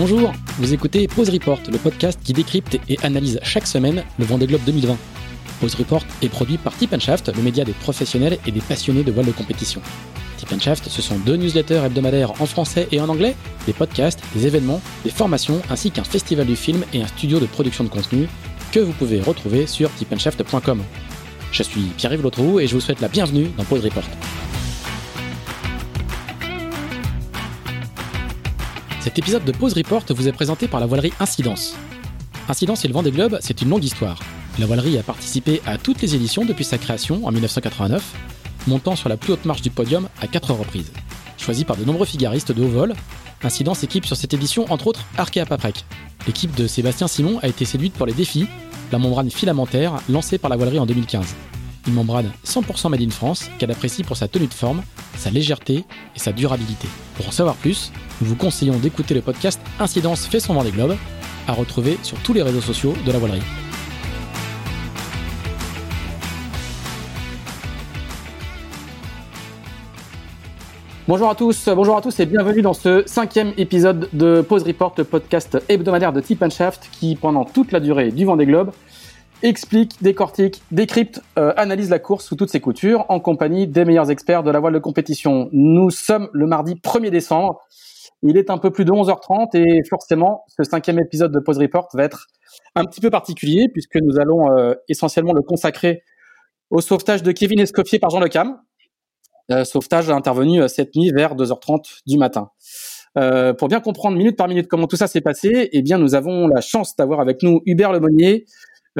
Bonjour, vous écoutez Pause Report, le podcast qui décrypte et analyse chaque semaine le Vendée Globe 2020. Pause Report est produit par Tip Shaft, le média des professionnels et des passionnés de voile de compétition. Tip ce sont deux newsletters hebdomadaires en français et en anglais, des podcasts, des événements, des formations, ainsi qu'un festival du film et un studio de production de contenu que vous pouvez retrouver sur tipandshaft.com. Je suis Pierre-Yves Lotrou et je vous souhaite la bienvenue dans Pause Report. Cet épisode de Pause Report vous est présenté par la voilerie Incidence. Incidence et le Vendée Globe, c'est une longue histoire. La voilerie a participé à toutes les éditions depuis sa création en 1989, montant sur la plus haute marche du podium à quatre reprises. Choisi par de nombreux figaristes de haut vol, Incidence équipe sur cette édition entre autres Arkea Paprec. L'équipe de Sébastien Simon a été séduite pour les défis, la membrane filamentaire lancée par la voilerie en 2015. Une membrane 100% made in France qu'elle apprécie pour sa tenue de forme, sa légèreté et sa durabilité. Pour en savoir plus, nous vous conseillons d'écouter le podcast Incidence fait son vent des globes, à retrouver sur tous les réseaux sociaux de la voilerie. Bonjour à tous, bonjour à tous et bienvenue dans ce cinquième épisode de Pause Report, le podcast hebdomadaire de Tip Shaft qui, pendant toute la durée du Vendée Globe, explique, décortique, décrypte, euh, analyse la course sous toutes ses coutures en compagnie des meilleurs experts de la voile de compétition. Nous sommes le mardi 1er décembre. Il est un peu plus de 11h30 et forcément, ce cinquième épisode de Pause Report va être un petit peu particulier puisque nous allons euh, essentiellement le consacrer au sauvetage de Kevin Escoffier par Jean Lecam, euh, sauvetage intervenu euh, cette nuit vers 2h30 du matin. Euh, pour bien comprendre minute par minute comment tout ça s'est passé, eh bien nous avons la chance d'avoir avec nous Hubert Lemonnier,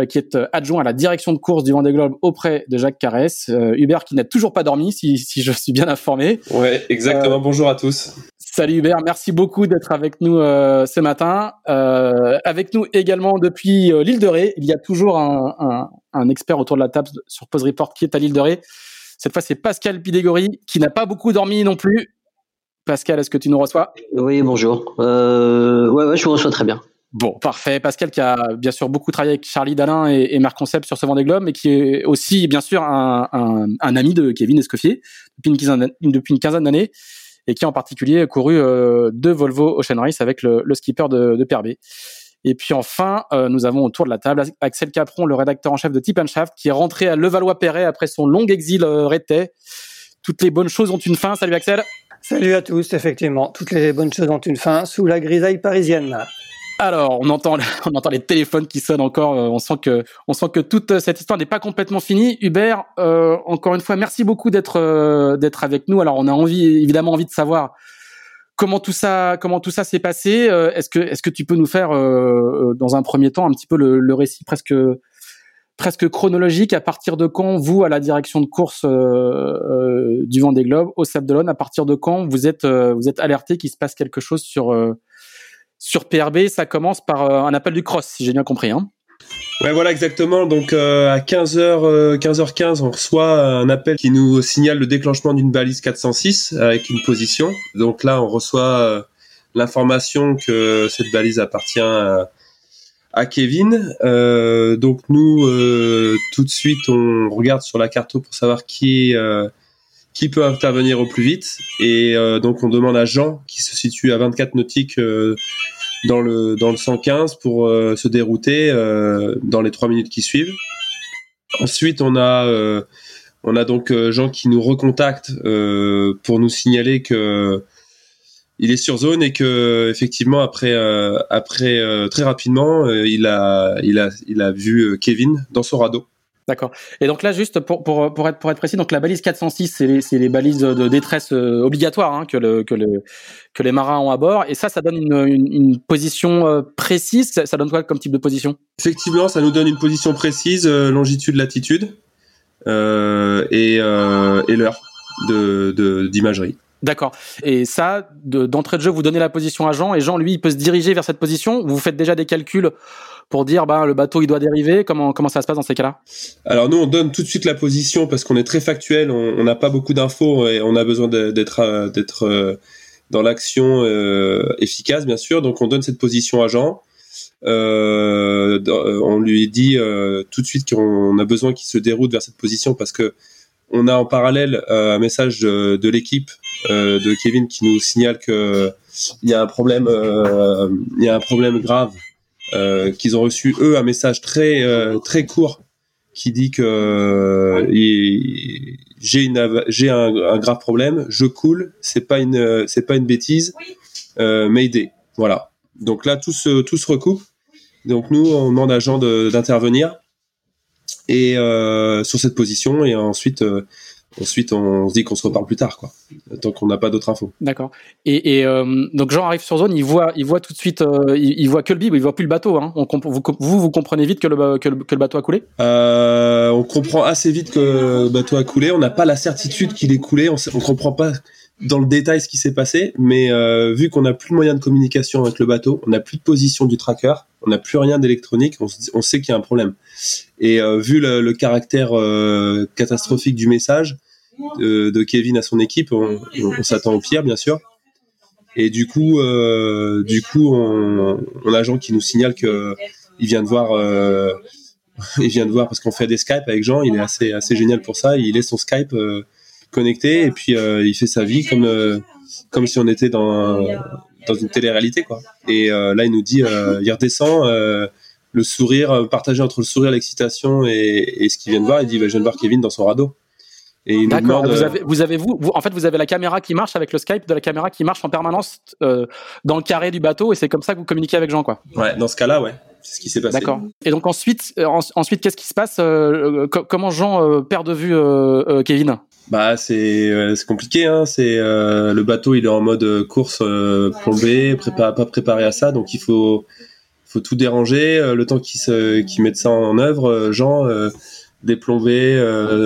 qui est adjoint à la direction de course du Vendée Globe auprès de Jacques Carès. Hubert qui n'a toujours pas dormi, si, si, je suis bien informé. Ouais, exactement. Bonjour à tous. Salut Hubert, merci beaucoup d'être avec nous ce matin. avec nous également depuis l'île de Ré, il y a toujours un, un, un, expert autour de la table sur Pose Report qui est à l'île de Ré. Cette fois, c'est Pascal Pidégori qui n'a pas beaucoup dormi non plus. Pascal, est-ce que tu nous reçois? Oui, bonjour. Euh, ouais, ouais, je vous reçois très bien. Bon, parfait. Pascal qui a bien sûr beaucoup travaillé avec Charlie Dalin et, Marc Concept sur ce Vendée Globe, mais qui est aussi bien sûr un, ami de Kevin Escoffier depuis une quinzaine, d'années et qui en particulier a couru euh, deux Volvo Ocean Race avec le, skipper de, de PRB. Et puis enfin, euh, nous avons autour de la table Axel Capron, le rédacteur en chef de Tip Shaft, qui est rentré à Levallois-Perret après son long exil euh, rétais. Toutes les bonnes choses ont une fin. Salut Axel. Salut à tous, effectivement. Toutes les bonnes choses ont une fin sous la grisaille parisienne. Alors, on entend, on entend les téléphones qui sonnent encore. Euh, on sent que, on sent que toute cette histoire n'est pas complètement finie. Hubert, euh, encore une fois, merci beaucoup d'être, d'être avec nous. Alors, on a envie, évidemment, envie de savoir comment tout ça comment tout ça s'est passé euh, Est-ce que est-ce que tu peux nous faire euh, euh, dans un premier temps un petit peu le, récit presque presque chronologique à partir de quand vous à la direction de course du Vendée Globe au Sable d'Olonne à partir de quand vous êtes vous êtes alerté qu'il se passe quelque chose sur sur PRB ça commence par un appel du cross si j'ai bien compris hein voilà, exactement. Donc, à 15h, 15h15, on reçoit un appel qui nous signale le déclenchement d'une balise 406 avec une position. Donc là, on reçoit euh, l'information que cette balise appartient à, Kevin. Euh, donc nous, euh, tout de suite, on regarde sur la carte pour savoir qui qui peut intervenir au plus vite. Et donc, on demande à Jean, qui se situe à 24 nautiques dans le dans le 115 pour euh, se dérouter euh, dans les trois minutes qui suivent. Ensuite, on a euh, on a donc Jean qui nous recontacte pour nous signaler que il est sur zone et que effectivement après après très rapidement il a il a il a vu Kevin dans son radeau. D'accord. Et donc là, juste pour, pour, pour, être, pour être précis, donc la balise 406, c'est les, les, balises de détresse euh, obligatoires hein, que, le, que, le, que les marins ont à bord. Et ça, ça donne une, une, position euh, précise. Ça, donne quoi comme type de position? Effectivement, ça nous donne une position précise, euh, longitude, latitude euh, et, euh, et l'heure de d'imagerie. D'accord. Et ça, d'entrée de, jeu, vous donnez la position à Jean, et Jean, lui, il peut se diriger vers cette position. Vous faites déjà des calculs pour dire, bah, le bateau, il doit dériver. Comment comment ça se passe dans ces cas-là? Alors nous, on donne tout de suite la position parce qu'on est très factuel. On n'a pas beaucoup d'infos et on a besoin d'être euh, euh, dans l'action euh, efficace, bien sûr. Donc on donne cette position à Jean. on lui dit tout de suite qu'on a besoin qu'il se déroute vers cette position parce que On a en parallèle un message de, de l'équipe de Kevin qui nous signale que il y a un problème, il y a un problème grave, qu'ils ont reçu eux un message très très court qui dit que j'ai une j'ai un, un, grave problème, je coule, c'est pas une c'est pas une bêtise, euh, Mayday. Voilà. Donc là tout se tout se recoupe. Donc nous on demande à Jean d'intervenir et euh, sur cette position et ensuite euh, Ensuite, on se dit qu'on se reparle plus tard, quoi, tant qu'on n'a pas d'autres infos. D'accord. Et, et euh, donc Jean arrive sur zone, il voit, il voit tout de suite, euh, il, voit que le bib, il voit plus le bateau. Hein. On vous, vous, vous comprenez vite que le, que le, que le bateau a coulé? Euh, On comprend assez vite que le bateau a coulé. On n'a pas la certitude qu'il est coulé. On, on comprend pas dans le détail ce qui s'est passé, mais euh, vu qu'on n'a plus de moyen de communication avec le bateau, on n'a plus de position du tracker, on n'a plus rien d'électronique, on, sait qu'il y a un problème. Et euh, vu le, caractère euh, catastrophique du message de, Kevin à son équipe, on, s'attend au pire, bien sûr. Et du coup, du coup, on, a Jean qui nous signale que il vient de voir, il vient de voir parce qu'on fait des Skype avec Jean. Il est assez assez génial pour ça. Il est son Skype connecté et puis euh, il fait sa vie comme euh, comme si on était dans dans une télé-réalité quoi. Et euh, là il nous dit il redescend le sourire partagé entre le sourire l'excitation et, et, ce qu'il vient de voir il dit bah, je viens de voir Kevin dans son radeau et demande, vous avez, vous avez vous, vous, en fait vous avez la caméra qui marche avec le Skype de la caméra qui marche en permanence euh, dans le carré du bateau et c'est comme ça que vous communiquez avec Jean quoi. Ouais, dans ce cas-là ouais, c'est ce qui s'est passé. D'accord. Et donc ensuite ensuite qu'est-ce qui se passe euh, Comment Jean perd de vue Kevin? Bah c'est c'est compliqué hein. C'est le bateau il est en mode course plombé, prépa pas préparé à ça, donc il faut faut tout déranger. le temps qu'ils se qu'ils mettent ça en œuvre, Jean déplombé,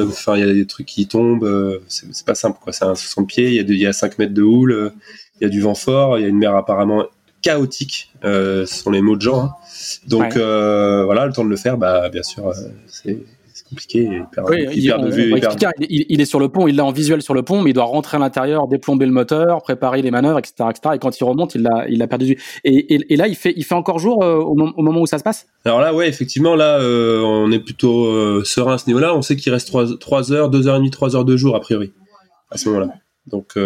enfin il y a des trucs qui tombent, c'est pas simple quoi. C'est un 60 pieds, il y a il y a 5 mètres de houle, il y a du vent fort, il y a une mer apparemment chaotique, ce sont les mots de Jean. Hein. Donc voilà, le temps de le faire, bah bien sûr c'est compliqué. il, perd, de vue. Il, est sur le pont, il l'a en visuel sur le pont, mais il doit rentrer à l'intérieur, déplomber le moteur, préparer les manœuvres, etc., etc. Et quand il remonte, il l'a, il l'a perdu de vue. Et, et, là, il fait, il fait encore jour euh, au, moment où ça se passe? Alors là, ouais, effectivement, là, euh, on est plutôt euh, serein à ce niveau-là. On sait qu'il reste 3, 3 heures, 2 heures et demie, 3 heures de jour a priori à ce moment-là. Donc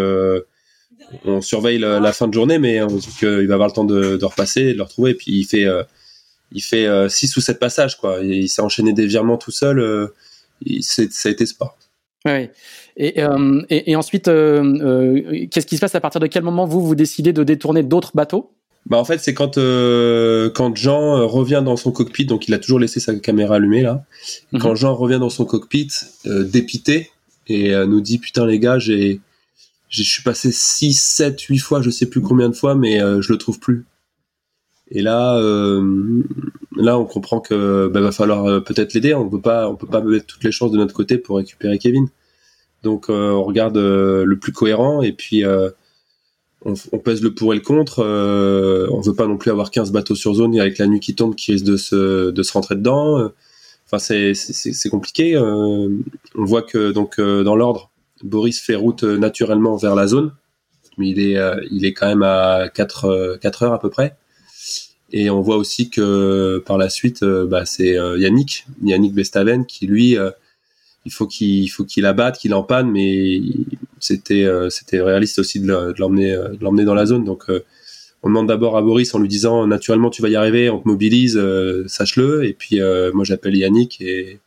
on surveille la, fin de journée, mais on dit qu'il va avoir le temps de, de repasser, de le retrouver, et puis il fait il fait 6 euh, ou 7 passages quoi. il s'est enchaîné des virements tout seul. Euh, ça a été sport. Ouais. Et, euh, et, et, ensuite, qu'est-ce qui se passe à partir de quel moment vous vous décidez de détourner d'autres bateaux? Bah en fait c'est quand quand Jean revient dans son cockpit donc il a toujours laissé sa caméra allumée là mhm. quand Jean revient dans son cockpit dépité et nous dit putain les gars j'ai je suis passé 6 7 8 fois je sais plus combien de fois mais je le trouve plus et là, euh, là, on comprend que bah, va falloir euh, peut-être l'aider. On peut pas, on peut pas mettre toutes les chances de notre côté pour récupérer Kevin. Donc, euh, on regarde le plus cohérent et puis on, on, pèse le pour et le contre. on veut pas non plus avoir 15 bateaux sur zone avec la nuit qui tombe qui risque de se, de se rentrer dedans. Enfin, c'est, c'est, compliqué. on voit que donc dans l'ordre, Boris fait route naturellement vers la zone, mais il est, il est quand même à 4, 4 heures à peu près. Et on voit aussi que par la suite, euh, bah, c'est euh, Yannick, Yannick Bestaven, qui lui, euh, il faut qu'il faut qu'il abatte, qu'il empanne, mais c'était c'était réaliste aussi de l'emmener de l'emmener dans la zone. Donc on demande d'abord à Boris en lui disant naturellement tu vas y arriver, on te mobilise, sache-le. Et puis moi j'appelle Yannick et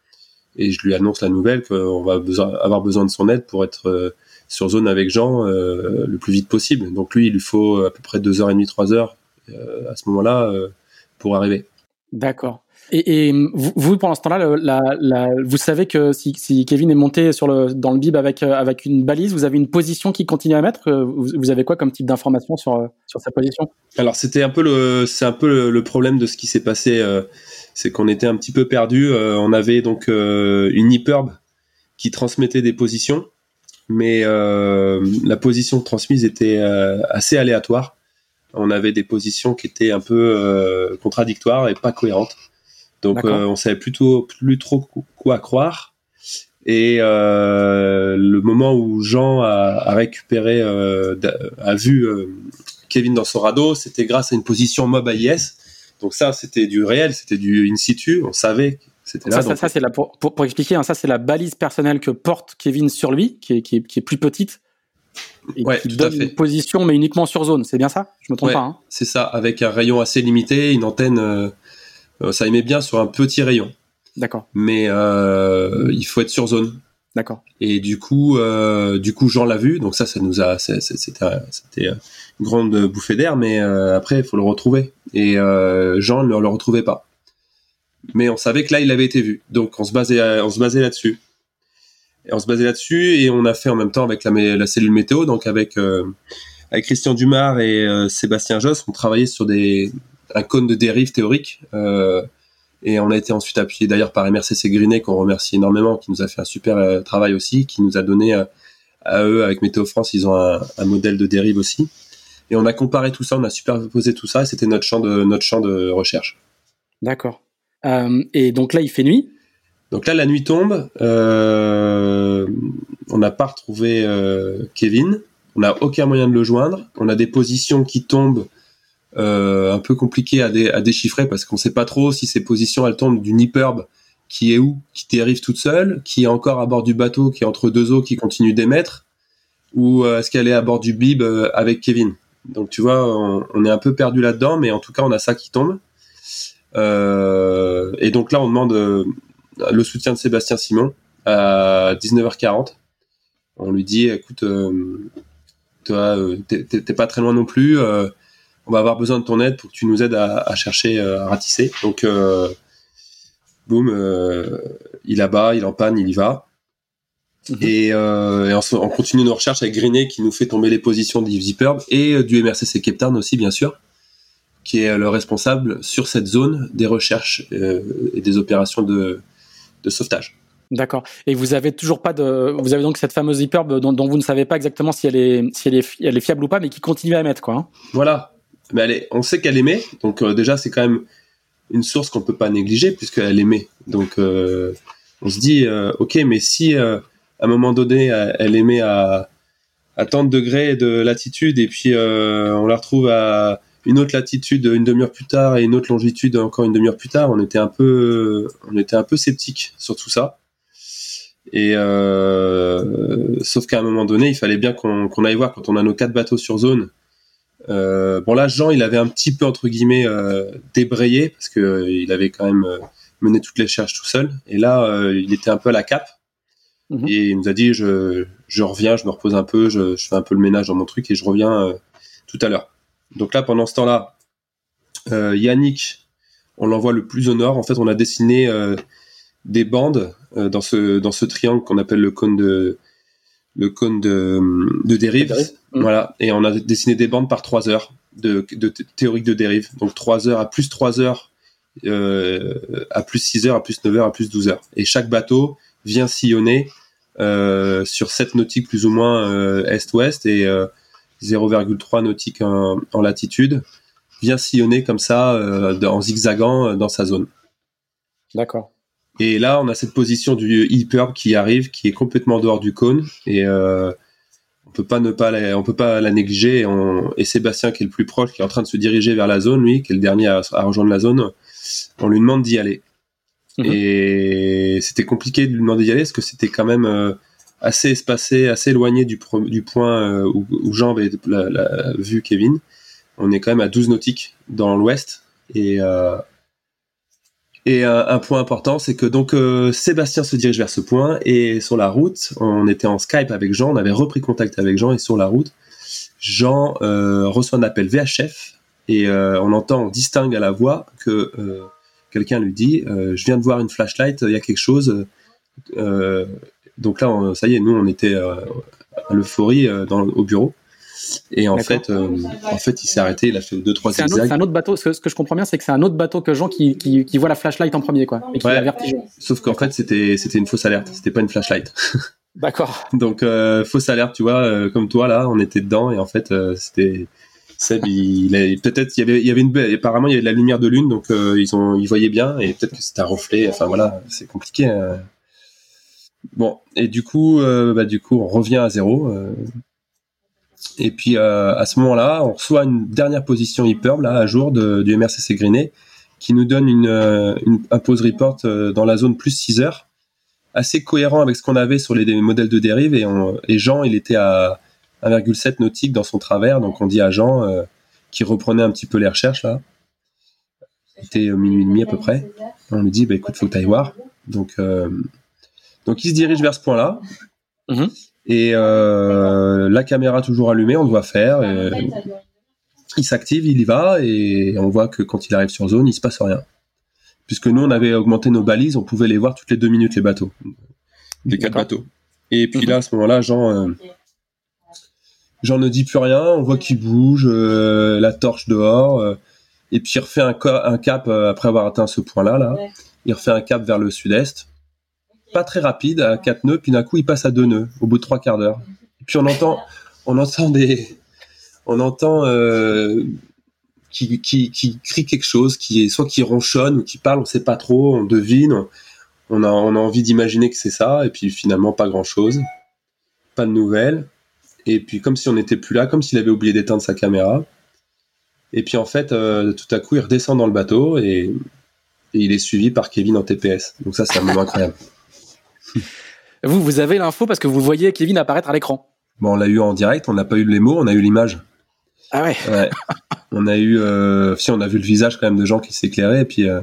et je lui annonce la nouvelle qu'on va avoir besoin de son aide pour être sur zone avec Jean le plus vite possible. Donc lui il lui faut à peu près deux heures et demie, trois heures euh, à ce moment-là euh, pour arriver. D'accord. Et, et, vous, pendant ce temps-là, vous savez que si, si, Kevin est monté sur le, dans le bib avec, euh, avec une balise, vous avez une position qui continue à mettre. Vous, vous avez quoi comme type d'information sur, sur sa position? Alors c'était un peu le, c'est un peu le, problème de ce qui s'est passé, euh, c'est qu'on était un petit peu perdu. Euh, on avait donc une hyperbe qui transmettait des positions, mais la position transmise était assez aléatoire on avait des positions qui étaient un peu euh, contradictoires et pas cohérentes. Donc euh, on savait plutôt plus trop quoi croire. Et euh, le moment où Jean a, récupéré, a vu Kevin dans son radeau, c'était grâce à une position mob AIS. Donc ça, c'était du réel, c'était du in situ. On savait C'était là. Ça, c'est pour, pour, expliquer, hein, ça c'est la balise personnelle que porte Kevin sur lui, qui est, qui est, qui est plus petite. Et qui donne une position, mais uniquement sur zone. C'est bien ça? Je me trompe pas. Hein? c'est ça, avec un rayon assez limité, une antenne. Euh, euh, ça émet bien sur un petit rayon. D'accord. Mais euh, il faut être sur zone. D'accord. Et du coup, euh, du coup, Jean l'a vu, donc ça, ça nous a, c'était, une grande bouffée d'air, mais euh, après, il faut le retrouver. Et euh, Jean ne le retrouvait pas. Mais on savait que là, il avait été vu, donc on se basait, on se basait là-dessus. Et on se basait là-dessus, et on a fait en même temps avec la, cellule météo, donc avec avec Christian Dumar et Sébastien Josse, on travaillait sur des un cône de dérive théorique. Euh, et on a été ensuite appuyé d'ailleurs par MRCC Grinet, qu'on remercie énormément, qui nous a fait un super euh, travail aussi, qui nous a donné euh, à eux, avec Météo France, ils ont un, modèle de dérive aussi. Et on a comparé tout ça, on a superposé tout ça, et c'était notre champ de notre champ de recherche. D'accord. Euh, et donc là, il fait nuit. Donc là, la nuit tombe. Euh, on n'a pas retrouvé euh, Kevin. On n'a aucun moyen de le joindre. On a des positions qui tombent euh, un peu compliqué à, déchiffrer parce qu'on sait pas trop si ces positions elles tombent d'une hyperbe qui est où, qui dérive toute seule, qui est encore à bord du bateau, qui est entre deux eaux, qui continue d'émettre, ou est-ce qu'elle est à bord du bib avec Kevin? Donc tu vois, on, est un peu perdu là-dedans, mais en tout cas on a ça qui tombe. et donc là on demande le soutien de Sébastien Simon à 19h40. On lui dit, écoute, toi, t'es pas très loin non plus on va avoir besoin de ton aide pour que tu nous aides à, chercher, euh, à ratisser. Donc, euh, boum, euh, il abat, il en panne, il y va. Mhm. Et, on, continue nos recherches avec Grinet qui nous fait tomber les positions d'Yves et du MRCC Captain aussi, bien sûr, qui est le responsable sur cette zone des recherches et des opérations de, sauvetage. D'accord. Et vous avez toujours pas de, vous avez donc cette fameuse hyperbe dont, vous ne savez pas exactement si elle est, si elle est, elle est fiable ou pas, mais qui continue à émettre, quoi. Hein. Voilà mais elle est, on sait qu'elle émet, donc euh, déjà c'est quand même une source qu'on peut pas négliger puisqu'elle émet. Donc euh, on se dit, euh, ok, mais si à un moment donné elle émet à, à tant de degrés de latitude et puis on la retrouve à une autre latitude une demi-heure plus tard et une autre longitude encore une demi-heure plus tard, on était un peu, on était un peu sceptique sur tout ça. Et sauf qu'à un moment donné, il fallait bien qu'on aille voir quand on a nos quatre bateaux sur zone euh, bon là, Jean, il avait un petit peu entre guillemets euh, débrayé parce que euh, il avait quand même mené toutes les recherches tout seul. Et là, il était un peu à la cape. Mhm. Et il nous a dit, je, je reviens, je me repose un peu, je, je, fais un peu le ménage dans mon truc et je reviens tout à l'heure. Donc là, pendant ce temps-là, Yannick, on l'envoie le plus au nord. En fait, on a dessiné des bandes dans ce dans ce triangle qu'on appelle le cône de le cône de, de dérive. Mm. Voilà. Et on a dessiné des bandes par 3 heures de, de théorique de dérive. Donc 3 heures à plus 3 heures, euh, à plus 6 heures, à plus 9 heures, à plus 12 heures. Et chaque bateau vient sillonner euh, sur 7 nautiques plus ou moins euh, est-ouest et 0,3 euh, nautiques en, en, latitude, vient sillonner comme ça en zigzagant dans sa zone. D'accord. Et là, on a cette position du hyperb qui arrive, qui est complètement dehors du cône, et euh, on peut pas ne pas, la, on peut pas la négliger. Et, Sébastien, qui est le plus proche, qui est en train de se diriger vers la zone, lui, qui est le dernier à, rejoindre la zone, on lui demande d'y aller. Mhm. Et c'était compliqué de lui demander d'y aller, parce que c'était quand même euh, assez espacé, assez éloigné du, point euh, où, Jean avait vu Kevin. On est quand même à 12 nautiques dans l'ouest, et euh, et un point important, c'est que donc euh, Sébastien se dirige vers ce point et sur la route, on était en Skype avec Jean, on avait repris contact avec Jean et sur la route, Jean reçoit un appel VHF et on entend, on distingue à la voix que quelqu'un lui dit je viens de voir une flashlight, il y a quelque chose. Donc là, ça y est, nous on était à l'euphorie au bureau. Et en fait, euh, en fait, il s'est arrêté, il a fait deux trois zigzags. C'est un autre bateau. Ce que, je comprends bien, c'est que c'est un autre bateau que Jean qui, qui, voit la flashlight en premier, quoi, et qui ouais, Sauf qu'en fait, c'était c'était une fausse alerte. C'était pas une flashlight. D'accord. Donc euh, fausse alerte, tu vois, euh, comme toi là, on était dedans et en fait, c'était Seb, il, peut-être il y avait il y avait une apparemment il y avait de la lumière de lune, donc ils ont ils voyaient bien et peut-être que c'était un reflet. Enfin voilà, c'est compliqué. Bon, et du coup, bah, du coup, on revient à zéro. Et puis euh, à ce moment-là, on reçoit une dernière position hyperbe là à jour du MRCC Grinet qui nous donne une, un pause report dans la zone plus 6 heures, assez cohérent avec ce qu'on avait sur les, modèles de dérive. Et, et Jean, il était à 1,7 nautique dans son travers, donc on dit à Jean qui reprenait un petit peu les recherches là. C'était minuit et demi à peu près. On lui dit, bah écoute, faut que tu ailles voir. Donc, donc il se dirige vers ce point-là. Mhm. Et euh, la caméra toujours allumée, on doit faire. il s'active, il y va, et on voit que quand il arrive sur zone, il se passe rien. Puisque nous, on avait augmenté nos balises, on pouvait les voir toutes les deux minutes, les bateaux. Les quatre bateaux. Et puis là, à ce moment-là, Jean, euh, Jean ne dit plus rien, on voit qu'il bouge, euh, la torche dehors, et puis il refait un, un cap après avoir atteint ce point-là, là. Il refait un cap vers le sud-est pas très rapide à quatre nœuds, puis d'un coup il passe à deux nœuds au bout de trois quarts d'heure. Puis on entend, on entend des, on entend euh, qui, crie quelque chose, qui soit qui ronchonne ou qui parle, on sait pas trop, on devine, on a, on a envie d'imaginer que c'est ça, et puis finalement pas grand chose, pas de nouvelles. Et puis comme si on n'était plus là, comme s'il avait oublié d'éteindre sa caméra. Et puis en fait, euh, tout à coup, il redescend dans le bateau et il est suivi par Kevin en TPS. Donc ça, c'est un moment incroyable. Vous, vous avez l'info parce que vous voyez Kevin apparaître à l'écran. Bon, on l'a eu en direct, on n'a pas eu les mots, on a eu l'image. Ah ouais. on a eu, euh, si on a vu le visage quand même de gens qui s'éclairaient, et puis euh,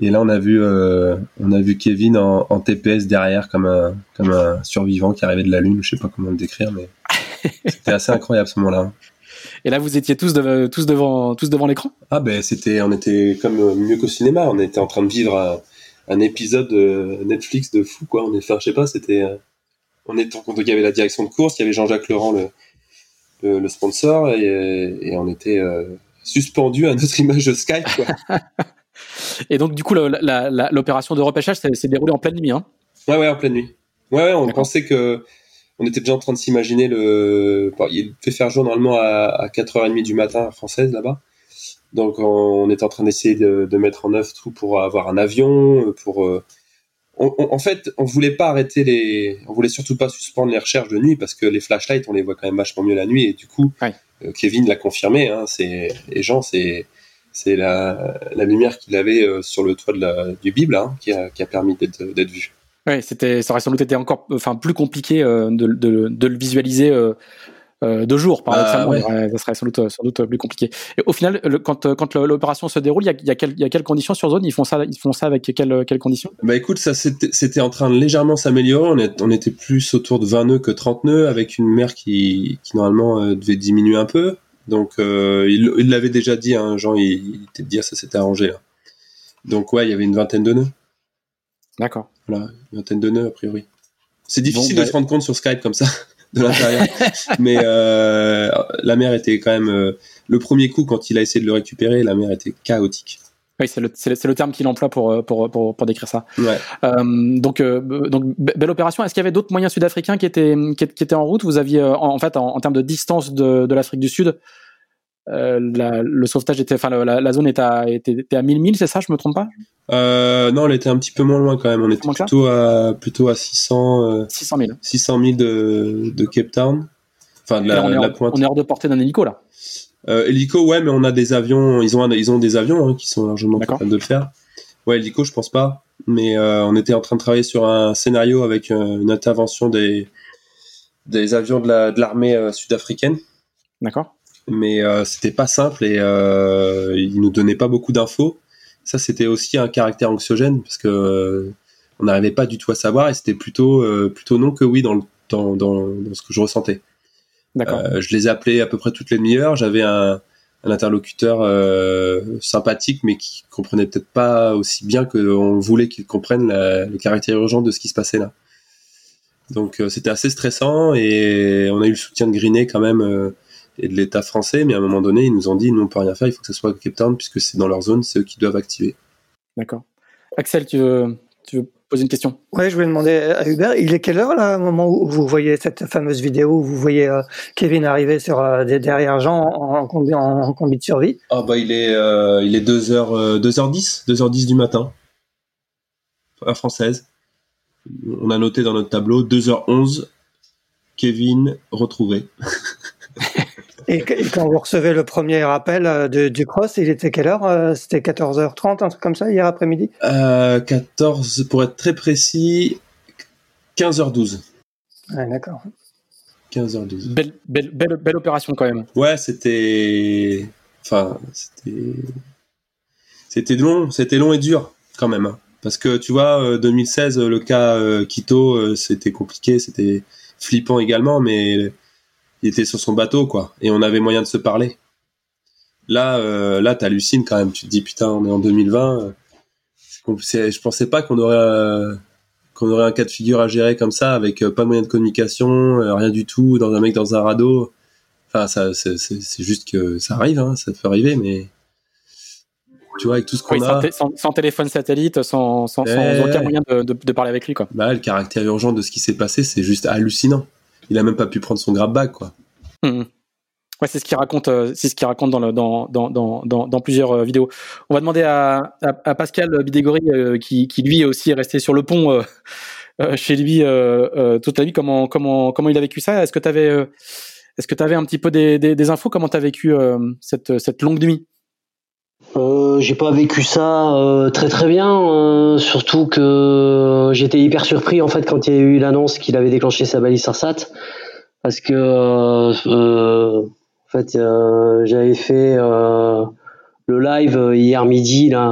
et là on a vu, euh, on a vu Kevin en, TPS derrière comme un comme un survivant qui arrivait de la lune, je sais pas comment le décrire, mais c'était assez incroyable ce moment-là. Et là, vous étiez tous, tous devant, tous devant l'écran? Ah ben, c'était, on était comme mieux qu'au cinéma. On était en train de vivre un épisode Netflix de fou quoi. On est, enfin, je sais pas, c'était, euh, on est compte il y avait la direction de course, il y avait Jean-Jacques Laurent le, le, sponsor et, on était euh, suspendu à notre image de Skype quoi. et donc du coup l'opération de repêchage s'est déroulée en pleine nuit hein Ouais ouais en pleine nuit. Ouais, ouais on pensait que on était déjà en train de s'imaginer le. il fait faire jour normalement à, à 4h30 du matin française là-bas. Donc on est en train d'essayer de, mettre en œuvre tout pour avoir un avion, pour euh, en fait, on voulait pas arrêter les, on voulait surtout pas suspendre les recherches de nuit parce que les flashlights, on les voit quand même vachement mieux la nuit et du coup, euh, Kevin l'a confirmé. Hein, c'est les gens, c'est c'est la, lumière qu'il avait euh, sur le toit de la, du Bible hein, qui, a, permis d'être vu. Oui, c'était, ça aurait sans doute été encore, enfin, plus compliqué de, de, le visualiser euh, deux jours, par exemple, bah, ça serait sans doute, sans doute plus compliqué. Et au final, quand, euh, quand l'opération se déroule, il y a, y, a y a, quelles conditions sur zone? Ils font ça, ils font ça avec quelles, quelles conditions? Bah écoute, ça c'était en train de légèrement s'améliorer. On, on, était plus autour de 20 nœuds que 30 nœuds, avec une mer qui, qui normalement euh, devait diminuer un peu. Donc il l'avait déjà dit, hein, Jean, il, il était dit, ça s'était arrangé là. Donc ouais, il y avait une vingtaine de nœuds. D'accord. Voilà, une vingtaine de nœuds a priori. C'est difficile de bah se rendre compte sur Skype comme ça de l'intérieur. Mais euh, la mer était quand même euh, le premier coup quand il a essayé de le récupérer, la mer était chaotique. Oui, c'est le, le, terme qu'il emploie pour, euh, pour, pour, pour, décrire ça. Ouais. Euh, donc, euh, donc, belle opération. Est-ce qu'il y avait d'autres moyens sud-africains qui étaient, qui, étaient en route? Vous aviez, en, fait, en, termes de distance de, de l'Afrique du Sud, euh, la, le sauvetage était, enfin, la, la, zone était à, était, était à 1000 milles, c'est ça Je me trompe pas? Euh, Non, elle était un petit peu moins loin quand même. On était plutôt à, plutôt à 600, 600 000. 600 000 de, de Cape Town. Enfin, de la, on, est la pointe. on est hors de portée d'un hélico là. Euh, hélico, ouais, mais on a des avions. Ils ont, ils ont des avions hein, qui sont largement capables de le faire. Ouais, hélico, je pense pas. Mais euh, on était en train de travailler sur un scénario avec euh, une intervention des, des avions de l'armée la, de sud-africaine. D'accord mais euh, c'était pas simple et euh, il nous donnait pas beaucoup d'infos. Ça, c'était aussi un caractère anxiogène parce que euh, on n'arrivait pas du tout à savoir et c'était plutôt euh, plutôt non que oui dans, le, dans, dans, dans ce que je ressentais. D'accord. je les appelais à peu près toutes les demi-heures. J'avais un, un interlocuteur sympathique mais qui comprenait peut-être pas aussi bien qu'on voulait qu'il comprenne la, le caractère urgent de ce qui se passait là. Donc c'était assez stressant et on a eu le soutien de Grinet quand même et de l'État français, mais à un moment donné, ils nous ont dit, nous, on peut rien faire, il faut que ce soit Cape Town, puisque c'est dans leur zone, c'est eux qui doivent activer. D'accord. Axel, tu veux, tu veux poser une question? Oui, je voulais demander à Hubert, il est quelle heure, là, au moment où vous voyez cette fameuse vidéo, où vous voyez euh, Kevin arriver sur, euh, derrière Jean en, combi, en, combi de survie? Ah, bah, il est, euh, il est 2h, 2h10, 2h10 du matin, à française. On a noté dans notre tableau 2h11, Kevin retrouvé. Et, quand vous recevez le premier appel euh, de, du cross, il était quelle heure euh, C'était 14h30, un truc comme ça, hier après-midi? Euh, 14, pour être très précis, 15h12. Ouais, d'accord. 15h12. Belle, belle, belle, belle opération quand même. Ouais, c'était. Enfin, c'était. C'était long, c'était long et dur quand même. hein. Parce que tu vois, euh, 2016, le cas euh, Quito, euh, c'était compliqué, c'était flippant également, mais il était sur son bateau, quoi. Et on avait moyen de se parler. Là, euh, là, t'hallucines quand même. Tu te dis, putain, on est en 2020. euh, je pensais pas qu'on aurait, euh, qu'on aurait un cas de figure à gérer comme ça, avec pas de moyen de communication, rien du tout, dans un mec dans un radeau. Enfin, ça, c'est juste que ça arrive, hein, ça peut arriver, mais tu vois, avec tout ce qu'on Oui, a, sans, té- sans- sans téléphone satellite, sans, sans, sans aucun moyen de, de- de parler avec lui. Quoi. bah, le caractère urgent de ce qui s'est passé, c'est juste hallucinant. Il a même pas pu prendre son grab bag, quoi. Mhm. Ouais, c'est ce qu'il raconte, euh, c'est ce qu'il raconte dans, plusieurs euh, vidéos. On va demander à, Pascal Bidégory, euh, qui, lui aussi est resté sur le pont chez lui toute la vie, comment, comment, comment il a vécu ça? Est-ce que tu avais, est-ce que tu avais un petit peu des, infos? Comment tu as vécu cette longue nuit? Euh, j'ai pas vécu ça euh, très très bien, euh, surtout que j'étais hyper surpris en fait quand il y a eu l'annonce qu'il avait déclenché sa balise SARSAT, parce que en fait j'avais fait le live hier midi là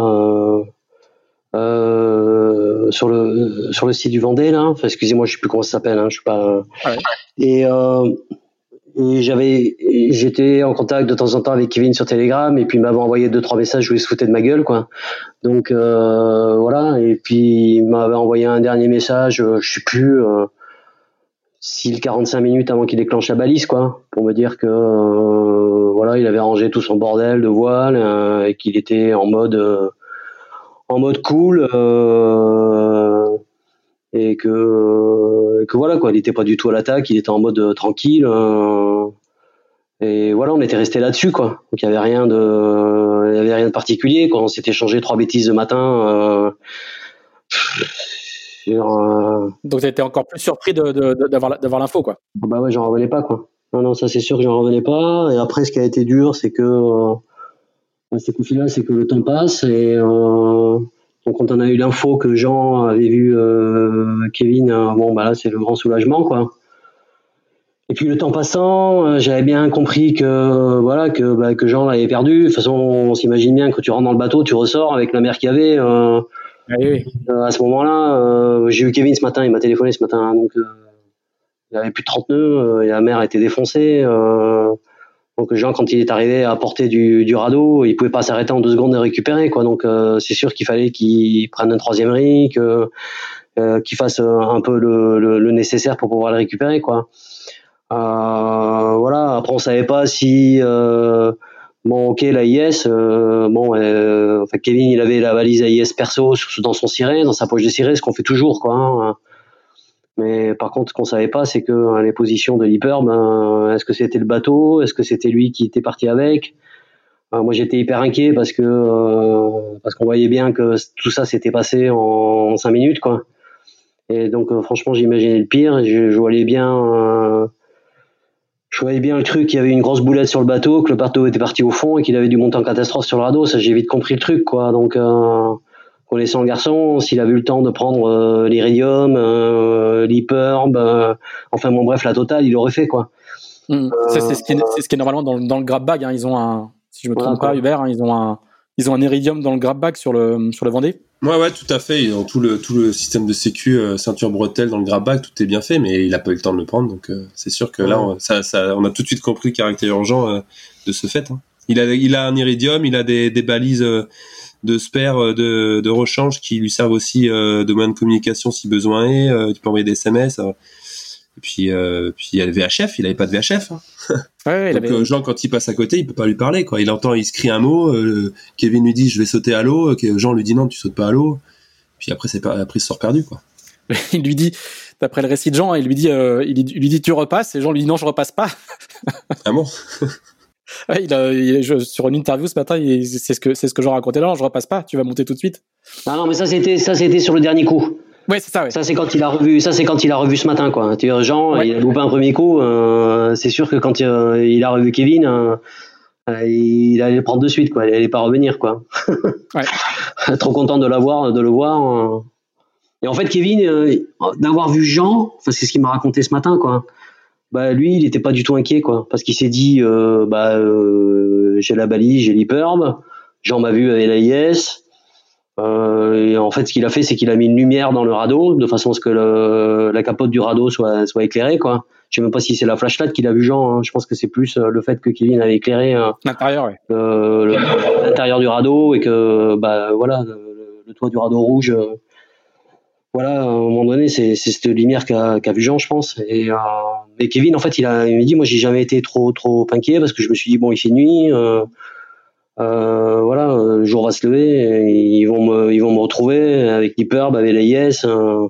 sur le sur le site du Vendée là, Enfin, excusez-moi je sais plus comment ça s'appelle, hein, je suis pas Ouais. et j'avais, j'étais en contact de temps en temps avec Kevin sur Telegram, et puis il m'avait envoyé deux trois messages où il se foutait de ma gueule, quoi. Donc euh, voilà, et puis il m'avait envoyé un dernier message, euh, je sais plus, euh, si le 45 minutes avant qu'il déclenche la balise, quoi, pour me dire que euh, voilà, il avait rangé tout son bordel de voile euh, et qu'il était en mode euh, en mode cool. Euh, et que, que voilà quoi, il n'était pas du tout à l'attaque, il était en mode euh, tranquille. euh, et voilà, on était resté là-dessus quoi. Donc il y avait rien de, il y avait rien de particulier. Quand on s'était changé trois bêtises le matin. Euh, euh, Donc tu étais encore plus surpris de, de- de- d'avoir, d'avoir l'info. Quoi. bah ouais, j'en revenais pas quoi. Non non, ça c'est sûr que j'en revenais pas. Et après, ce qui a été dur, c'est que euh, c'est qu'au final, c'est que le temps passe et euh, donc quand on a eu l'info que Jean avait vu euh, Kevin, euh, bon bah là c'est le grand soulagement quoi. Et puis le temps passant, euh, j'avais bien compris que voilà que bah, que Jean l'avait perdu. De toute façon, on s'imagine bien que tu rentres dans le bateau, tu ressors avec la mer qu'il y avait. euh, Oui, euh, à ce moment-là, euh, j'ai eu Kevin ce matin, il m'a téléphoné ce matin, donc euh, il avait plus de 30 nœuds euh, et la mer était défoncée. Euh, donc Jean, quand il est arrivé à portée du, du radeau, il pouvait pas s'arrêter en deux secondes et récupérer, quoi. Donc euh, c'est sûr qu'il fallait qu'il prenne un troisième rig, que, euh, qu'il fasse euh, un peu le, nécessaire pour pouvoir le récupérer, quoi. Euh, voilà. Après, on savait pas si euh, bon, ok, la IS, euh, bon, euh, Kevin, il avait la valise AIS perso dans son ciré, dans sa poche de ciré, ce qu'on fait toujours, quoi. hein. Mais par contre, ce qu'on savait pas, c'est que hein, les positions de l'hyper, ben, est-ce que c'était le bateau, est-ce que c'était lui qui était parti avec? Moi, j'étais hyper inquiet parce que euh, parce qu'on voyait bien que tout ça s'était passé en, cinq minutes, quoi. Et donc, euh, franchement, j'imaginais le pire. Je, voyais bien. euh, je voyais bien le truc, qu'il y avait une grosse boulette sur le bateau, que le bateau était parti au fond et qu'il avait dû monter en catastrophe sur le radeau. Ça, j'ai vite compris le truc, quoi. Donc, connaissant le garçon, s'il avait eu le temps de prendre euh, l'iridium, euh, l'hyperbe, euh, enfin bon, bref, la totale, il l'aurait fait, quoi. Ça, c'est, ce qui est, c'est ce qui est normalement dans, le- dans le grab bag. hein. Ils ont un, si je me trompe pas, Hubert, hein, ils ont un, ils ont un iridium dans le grab bag sur le, sur le Vendée. Ouais, ouais, tout à fait. Ils ont tout le, tout le système de sécu, euh, ceinture bretelle dans le grab bag, tout est bien fait, mais il a pas eu le temps de le prendre, donc euh, c'est sûr que là, on, ça, ça, on a tout de suite compris le caractère urgent euh, de ce fait. hein. Il a, il a un iridium, il a des, des balises euh, de spare, euh, de, de rechange qui lui servent aussi euh, de moyen de communication si besoin est. Euh, tu peux envoyer des SMS. Et puis, euh, puis il y a le VHF, il avait pas de VHF. hein. Ouais, Donc avait- Jean, quand il passe à côté, il peut pas lui parler. Quoi. Il entend, il se crie un mot. euh, Kevin lui dit, je vais sauter à l'eau. Jean lui dit, non, tu sautes pas à l'eau. Puis après, c'est après, il se sort perdu. Quoi. il lui dit, d'après le récit de Jean, il lui dit, euh, il, lui- il lui dit, tu repasses, et Jean lui dit, non, je repasse pas. Ah bon? Ouais, il a, il- je- sur une interview ce matin, c'est ce que, c'est ce que Jean racontait là, non, je repasse pas, tu vas monter tout de suite. Ah non, mais ça, c'était, ça, c'était sur le dernier coup. Ouais, c'est ça. Ouais. Ça c'est quand il a revu, ça c'est quand il a revu ce matin quoi. Tu vois, Jean, Ouais. il a loupé un premier coup. euh, c'est sûr que quand euh, il a revu Kevin, euh, il allait le prendre de suite quoi. Il allait pas revenir quoi. Ouais. Trop content de l'avoir, de le voir. euh. Et en fait, Kevin, d'avoir vu Jean, enfin, c'est ce qu'il m'a raconté ce matin quoi. Bah lui, il était pas du tout inquiet quoi, parce qu'il s'est dit, euh, bah euh, j'ai la balise, j'ai l'hyperbe. Jean m'a vu avec la IS. Euh, et en fait, ce qu'il a fait, c'est qu'il a mis une lumière dans le radeau, de façon à ce que le- la capote du radeau soit, soit éclairée, quoi. Je sais même pas si c'est la flashlight qu'il a vu Jean. hein. Je pense que c'est plus euh, le fait que Kevin avait éclairé euh, L'intérieur, ouais. l'intérieur du radeau et que, bah, voilà, le, le toit du radeau rouge. euh, voilà, à un moment donné, c'est cette lumière qu'a qu'a vu Jean, je pense. Et, euh, et Kevin, en fait, il, a, il m'a dit, moi, j'ai jamais été trop trop inquiet parce que je me suis dit, bon, il fait nuit. euh, euh, voilà, le jour va se lever, ils vont me, ils vont me retrouver avec l'hyperb, avec la IS. euh,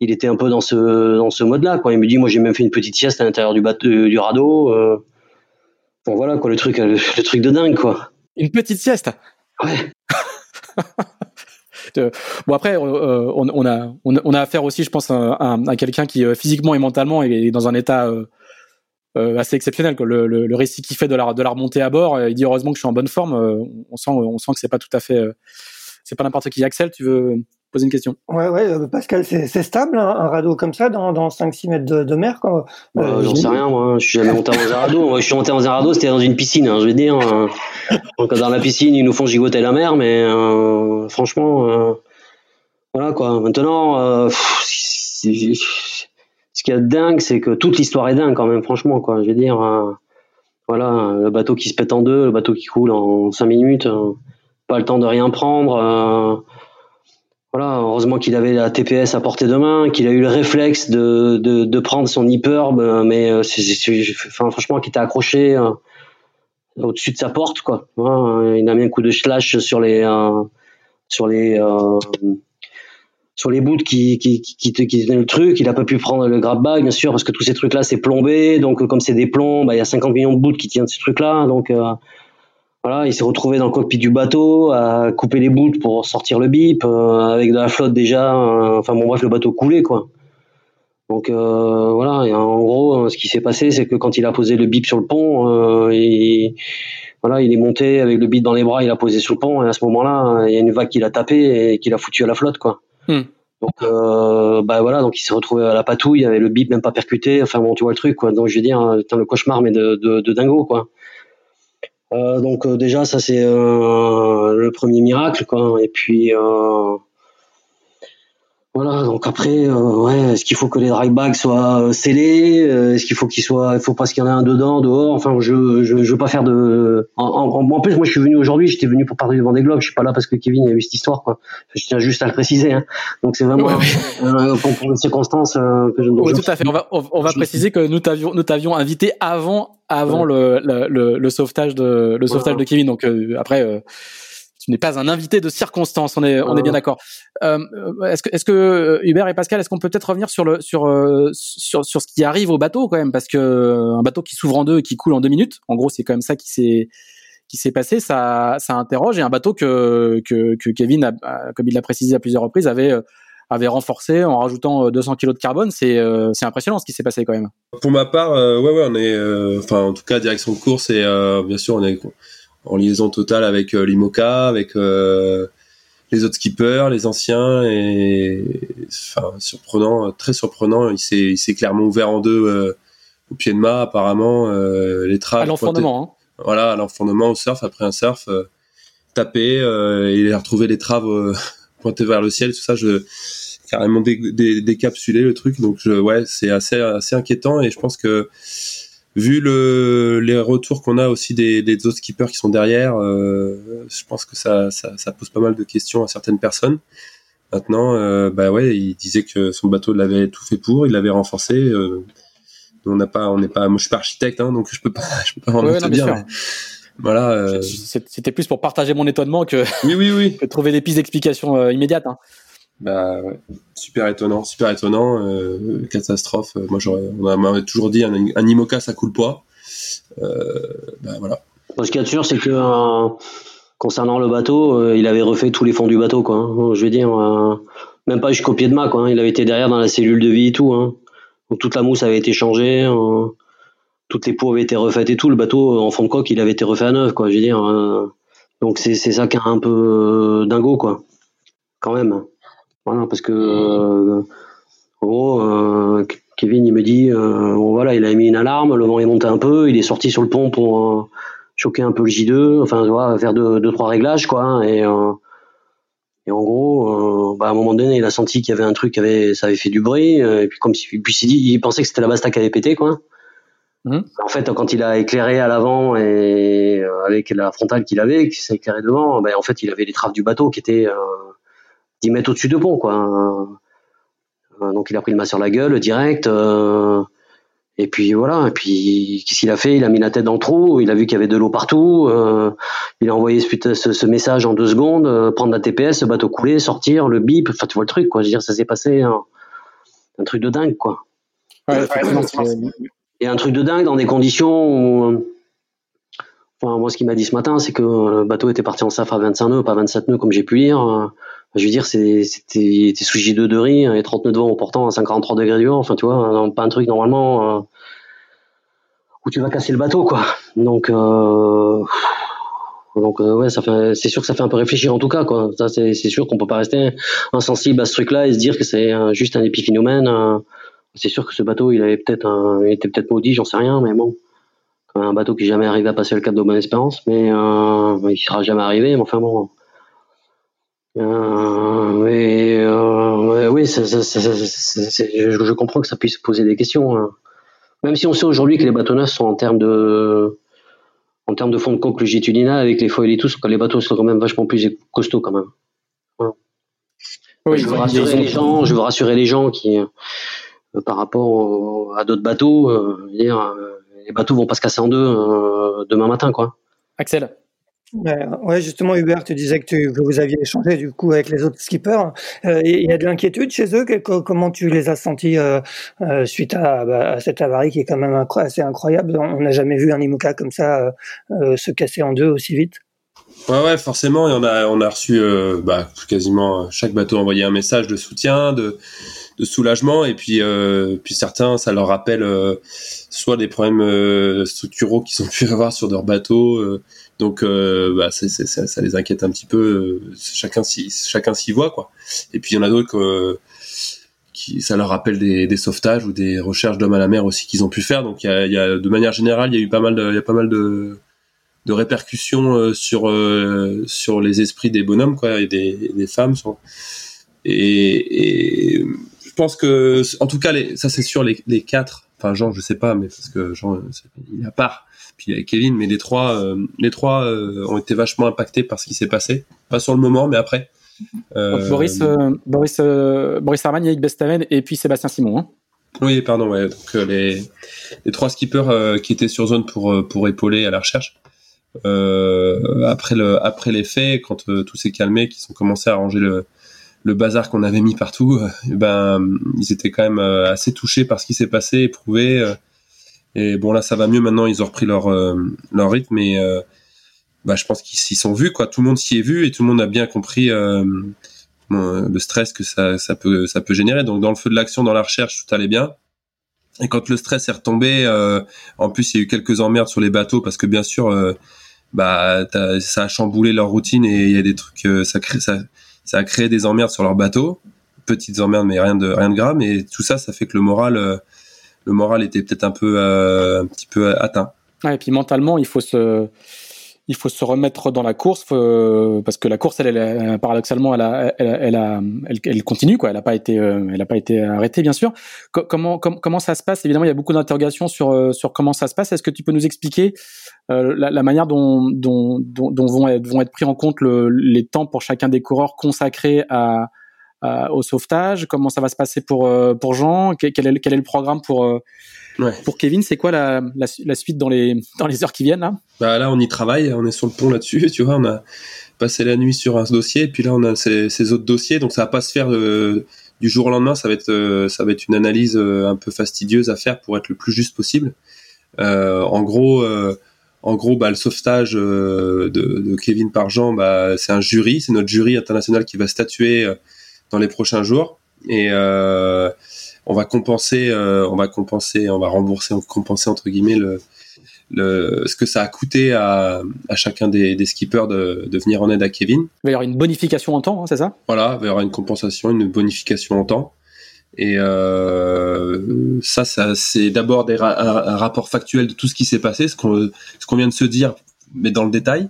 il était un peu dans ce, dans ce mode-là, quoi. Il me dit, moi, j'ai même fait une petite sieste à l'intérieur du bateau, du radeau. Enfin, voilà, quoi, le truc, le, le truc de dingue, quoi. Une petite sieste? Ouais. Bon après, euh, on, a affaire aussi, je pense, à, quelqu'un qui euh, physiquement et mentalement est dans un état euh, euh, assez exceptionnel. Le, récit qu'il fait de la de remontée à bord, euh, il dit heureusement que je suis en bonne forme. euh, on sent on sent que c'est pas tout à fait, euh, c'est pas n'importe qui. Axel, tu veux poser une question Ouais, ouais, euh, Pascal, c'est stable, hein, un radeau comme ça, dans, dans 5-6 mètres de, de mer. Quoi. Bah, Euh, J'en sais rien, moi. Je suis jamais monté dans un radeau. Moi, je suis monté dans un radeau, c'était dans une piscine, hein, je veux dire. euh. Donc, dans la piscine, ils nous font gigoter la mer, mais euh, franchement, euh, voilà quoi. Maintenant, euh, pff, ce qu'il y a de dingue, c'est que toute l'histoire est dingue quand même, franchement, quoi. Je veux dire, euh, voilà, le bateau qui se pète en deux, le bateau qui coule en 5 minutes, euh, pas le temps de rien prendre. Euh, voilà, heureusement qu'il avait la TPS à portée de main, qu'il a eu le réflexe de, de, de prendre son hyperbe, euh, mais euh, enfin, franchement, qui était accroché euh, au-dessus de sa porte, quoi. Voilà, il a mis un coup de slash sur les euh, sur les euh, sur les bouts qui qui qui, qui, te- qui tenaient le truc. Il a pas pu prendre le grab bag, bien sûr, parce que tous ces trucs-là c'est plombé, donc euh, comme c'est des plombs, bah, il y a 50 millions de bouts qui tiennent ce truc-là, donc euh, voilà, il s'est retrouvé dans le cockpit du bateau à couper les bouts pour sortir le bip, euh, avec de la flotte déjà. euh, enfin bon, bref, le bateau coulait quoi. Donc euh, voilà, et en gros, euh, ce qui s'est passé, c'est que quand il a posé le bip sur le pont, euh, il, voilà, il est monté avec le bip dans les bras, il a posé sur le pont, et à ce moment-là, il y a une vague qui l'a tapé et qui l'a foutu à la flotte quoi. Hmm. Donc euh, bah voilà, donc il s'est retrouvé à la patouille, avec le bip même pas percuté. Enfin bon, tu vois le truc quoi. Donc je veux dire, putain, le cauchemar mais de, de, de dingo quoi. Euh, donc euh, déjà ça c'est euh, le premier miracle quoi. Et puis voilà donc après euh, ouais est-ce qu'il faut que les dry bags soient euh, scellés Euh, est-ce qu'il faut qu'ils soient il faut pas qu'il y en ait un dedans dehors enfin je je, je veux pas faire de en, en, en plus moi je suis venu aujourd'hui j'étais venu pour parler du Vendée Globe je suis pas là parce que Kevin a eu cette histoire quoi je tiens juste à le préciser hein. donc c'est vraiment Ouais, euh, pour, pour une circonstance euh, que je, Oui, tout à fait. On va, on, on va je- préciser que nous t'avions, nous t'avions invité avant, avant le, le, le, le sauvetage de, le sauvetage de Kevin. Donc euh, après, euh, tu n'es pas un invité de circonstance. On est, on est Ouais. bien d'accord. Euh, euh, est-ce que, est-ce que euh, Hubert et Pascal, est-ce qu'on peut peut-être revenir sur le, sur, euh, sur, sur ce qui arrive au bateau quand même, parce que un bateau qui s'ouvre en deux et qui coule en deux minutes, en gros, c'est quand même ça qui s'est qui s'est passé, ça, ça interroge. Et un bateau que, que, que Kevin, a, comme il l'a précisé à plusieurs reprises, avait avait renforcé en rajoutant euh, 200 kilos de carbone. C'est euh, impressionnant ce qui s'est passé quand même. Pour ma part, euh, ouais, ouais, on est, euh, enfin, en tout cas, direction de course et euh, bien sûr, on est en liaison totale avec euh, l'IMOCA, avec euh, les autres skippers, les anciens et, enfin, surprenant, euh, très surprenant. Il s'est, il s'est clairement ouvert en deux euh, au pied de mât, apparemment. euh, les traves. à l'enfournement. Hein. Voilà, à l'enfournement au surf après un surf, euh, tapé, euh, et il a retrouvé les traves euh, pointées vers le ciel, tout ça. Je carrément dé, dé- décapsulé le truc donc je, ouais c'est assez assez inquiétant et je pense que vu le les retours qu'on a aussi des, des autres skippers qui sont derrière euh, je pense que ça, ça ça pose pas mal de questions à certaines personnes maintenant euh, bah ouais il disait que son bateau l'avait tout fait pour il l'avait renforcé euh, on n'a pas on n'est pas moi je suis pas architecte hein, donc je peux pas je peux pas vraiment Ouais, non, bien dire mais voilà euh, C'était plus pour partager mon étonnement que, oui oui oui que trouver des pistes d'explication euh, immédiates. Hein. Bah super étonnant, super étonnant, euh, catastrophe. Moi j'aurais, on a- m'avait toujours dit un, un ça coule pas. Euh, bah voilà. Ce qu'il y a de sûr, c'est que euh, concernant le bateau, il avait refait tous les fonds du bateau, quoi. hein. Je veux dire, même pas jusqu'au pied de mât, quoi. hein. Il avait été derrière dans la cellule de vie et tout. Hein. Donc toute la mousse avait été changée, toutes les pots avaient été refaites et tout. Le bateau en fond de coque, il avait été refait à neuf, quoi. Je veux dire. Donc c'est c'est ça qui est un peu dingo, quoi. Quand même. Voilà, parce que euh, en gros, euh, Kevin, il me dit, euh, bon voilà, il a mis une alarme, le vent est monté un peu, il est sorti sur le pont pour euh, choquer un peu le J2, enfin, tu vois, faire deux, deux trois réglages, quoi. hein, Et, euh, et en gros, euh, bah, à un moment donné, il a senti qu'il y avait un truc qui avait, ça avait fait du bruit, euh, et puis comme si, puis il s'est dit, il pensait que c'était la basta qui avait pété, quoi. Mhm. En fait, quand il a éclairé à l'avant et avec la frontale qu'il avait, qui s'est éclairé devant, bah, en fait, il avait les traves du bateau qui étaient euh, 10 mètres au-dessus de pont, quoi. Euh, donc il a pris le mât sur la gueule direct. euh, et puis voilà. Et puis qu'est-ce qu'il a fait? Il a mis la tête dans le trou. Il a vu qu'il y avait de l'eau partout. euh, il a envoyé ce, putain- ce, ce message en deux secondes. euh, prendre la TPS, le bateau couler, sortir, le bip. Enfin, tu vois le truc, quoi. Je veux dire, ça s'est passé un, un truc de dingue, quoi. Ouais, Et un truc de dingue dans des conditions où. Enfin, moi, ce qu'il m'a dit ce matin, c'est que le bateau était parti en SAF à 25 nœuds, pas 27 nœuds, comme j'ai pu lire. Je veux dire, c'était sous J2 de riz et 30 nœuds de vent au portant à 53 degrés du vent. Enfin, tu vois, un- pas un truc normalement euh, où tu vas casser le bateau, quoi. Donc, euh, donc euh, ouais, c'est sûr que ça fait un peu réfléchir en tout cas, quoi. C'est sûr qu'on peut pas rester insensible à ce truc-là et se dire que c'est juste un épiphénomène. euh, c'est sûr que ce bateau, il avait peut-être était peut-être maudit, j'en sais rien, mais bon, un bateau qui jamais arrivé à passer le cap de Bonne Espérance, mais il sera jamais arrivé. Mais enfin bon. Euh, mais euh, oui, ça- ça- ça- je, je comprends que ça puisse poser des questions. hein. Même si on sait aujourd'hui que les bateaux neufs sont en termes de en termes de fond de coque longitudinal avec les foils et tout, les bateaux sont quand même vachement plus costauds quand même. oui, je veux rassurer les gens, je veux rassurer les gens qui, euh, par rapport au- à d'autres bateaux, euh, dire, les bateaux vont pas se casser en deux demain matin, quoi. Axel. Ouais, justement, Hubert, tu disais que, tu, que vous aviez échangé du coup avec les autres skippers. Euh, Il y a de l'inquiétude chez eux? comment tu les as sentis euh, euh, suite à, bah, à cette avarie qui est quand même assez incroyable? On n'a jamais vu un IMOCA comme ça se casser en deux aussi vite. Ouais, ouais, forcément, on a, on a reçu bah, quasiment chaque bateau envoyé un message de soutien, de, de soulagement, et puis, puis certains, ça leur rappelle soit des problèmes structuraux qu'ils ont pu avoir sur leur bateau, donc euh, bah, ça, les inquiète un petit peu. euh, chacun s'y, voit, quoi. Et puis il y en a d'autres euh, qui, ça leur rappelle des, sauvetages ou des recherches d'hommes à la mer aussi qu'ils ont pu faire. Donc il y a, de manière générale, il y a eu pas mal de, répercussions sur sur les esprits des bonhommes quoi et des, femmes sur- et, je pense que en tout cas ça c'est sûr les, quatre enfin Jean je sais pas mais parce que Jean il est à part puis Kevin mais les trois euh, les trois euh, ont été vachement impactés par ce qui s'est passé pas sur le moment mais après Euh, Boris, Boris, Boris Arman, Yannick Bestaven et puis Sébastien Simon. hein. Oui, pardon, ouais. Donc les, les trois skippers qui étaient sur zone pour pour épauler à la recherche. Après le après les faits, quand tout s'est calmé, qu'ils ont commencé à ranger le le bazar qu'on avait mis partout, ben ils étaient quand même assez touchés par ce qui s'est passé, éprouvés. Et bon là, ça va mieux maintenant. Ils ont repris leur euh, leur rythme et euh, bah, je pense qu'ils s'y sont vus quoi. Tout le monde s'y est vu et tout le monde a bien compris. euh, le stress que ça, ça peut ça peut générer. Donc dans le feu de l'action, dans la recherche, tout allait bien. Et quand le stress est retombé, euh, en plus il y a eu quelques emmerdes sur les bateaux parce que bien sûr, euh, bah ça a chamboulé leur routine et il y a des trucs, ça ça ça a créé des emmerdes sur leur bateau, petites emmerdes mais rien de rien de grave. Et tout ça, ça fait que le moral le moral était peut-être un peu euh, un petit peu atteint. Et puis mentalement, il faut se, il faut se remettre dans la course faut- parce que la course, elle, paradoxalement, elle, a, elle, elle, continue quoi. Elle n'a pas été, euh, elle a pas été arrêtée, bien sûr. Co- comment, com- comment ça se passe? Évidemment, il y a beaucoup d'interrogations sur euh, sur comment ça se passe. Est-ce que tu peux nous expliquer euh, la, manière dont dont, dont, vont être vont être pris en compte le, les temps pour chacun des coureurs consacrés à- au sauvetage Comment ça va se passer pour euh, pour Jean? Quel, est, le- quel est le programme pour euh, Ouais. pour Kevin? C'est quoi la, la, la suite dans les dans les heures qui viennent là? Bah là, on y travaille, on est sur le pont là-dessus, tu vois, on a passé la nuit sur un dossier, et puis là, on a ces, ces autres dossiers, donc ça va pas se faire euh, du jour au lendemain, ça va être, euh, ça va être une analyse euh, un peu fastidieuse à faire pour être le plus juste possible. Euh, en gros, euh, en gros, bah, le sauvetage euh, de, de Kevin par Jean, bah, c'est un jury, c'est notre jury international qui va statuer euh, dans les prochains jours et euh, on va compenser, euh, on va compenser, on va rembourser, compenser entre guillemets le, le, ce que ça a coûté à, à chacun des, des skippers de, de, venir en aide à Kevin. Il va y avoir une bonification en temps, hein, c'est ça? Voilà, il va y avoir une compensation, une bonification en temps. Et euh, ça, ça c'est d'abord un, un, rapport factuel de tout ce qui s'est passé, ce qu'on ce qu'on vient de se dire, mais dans le détail.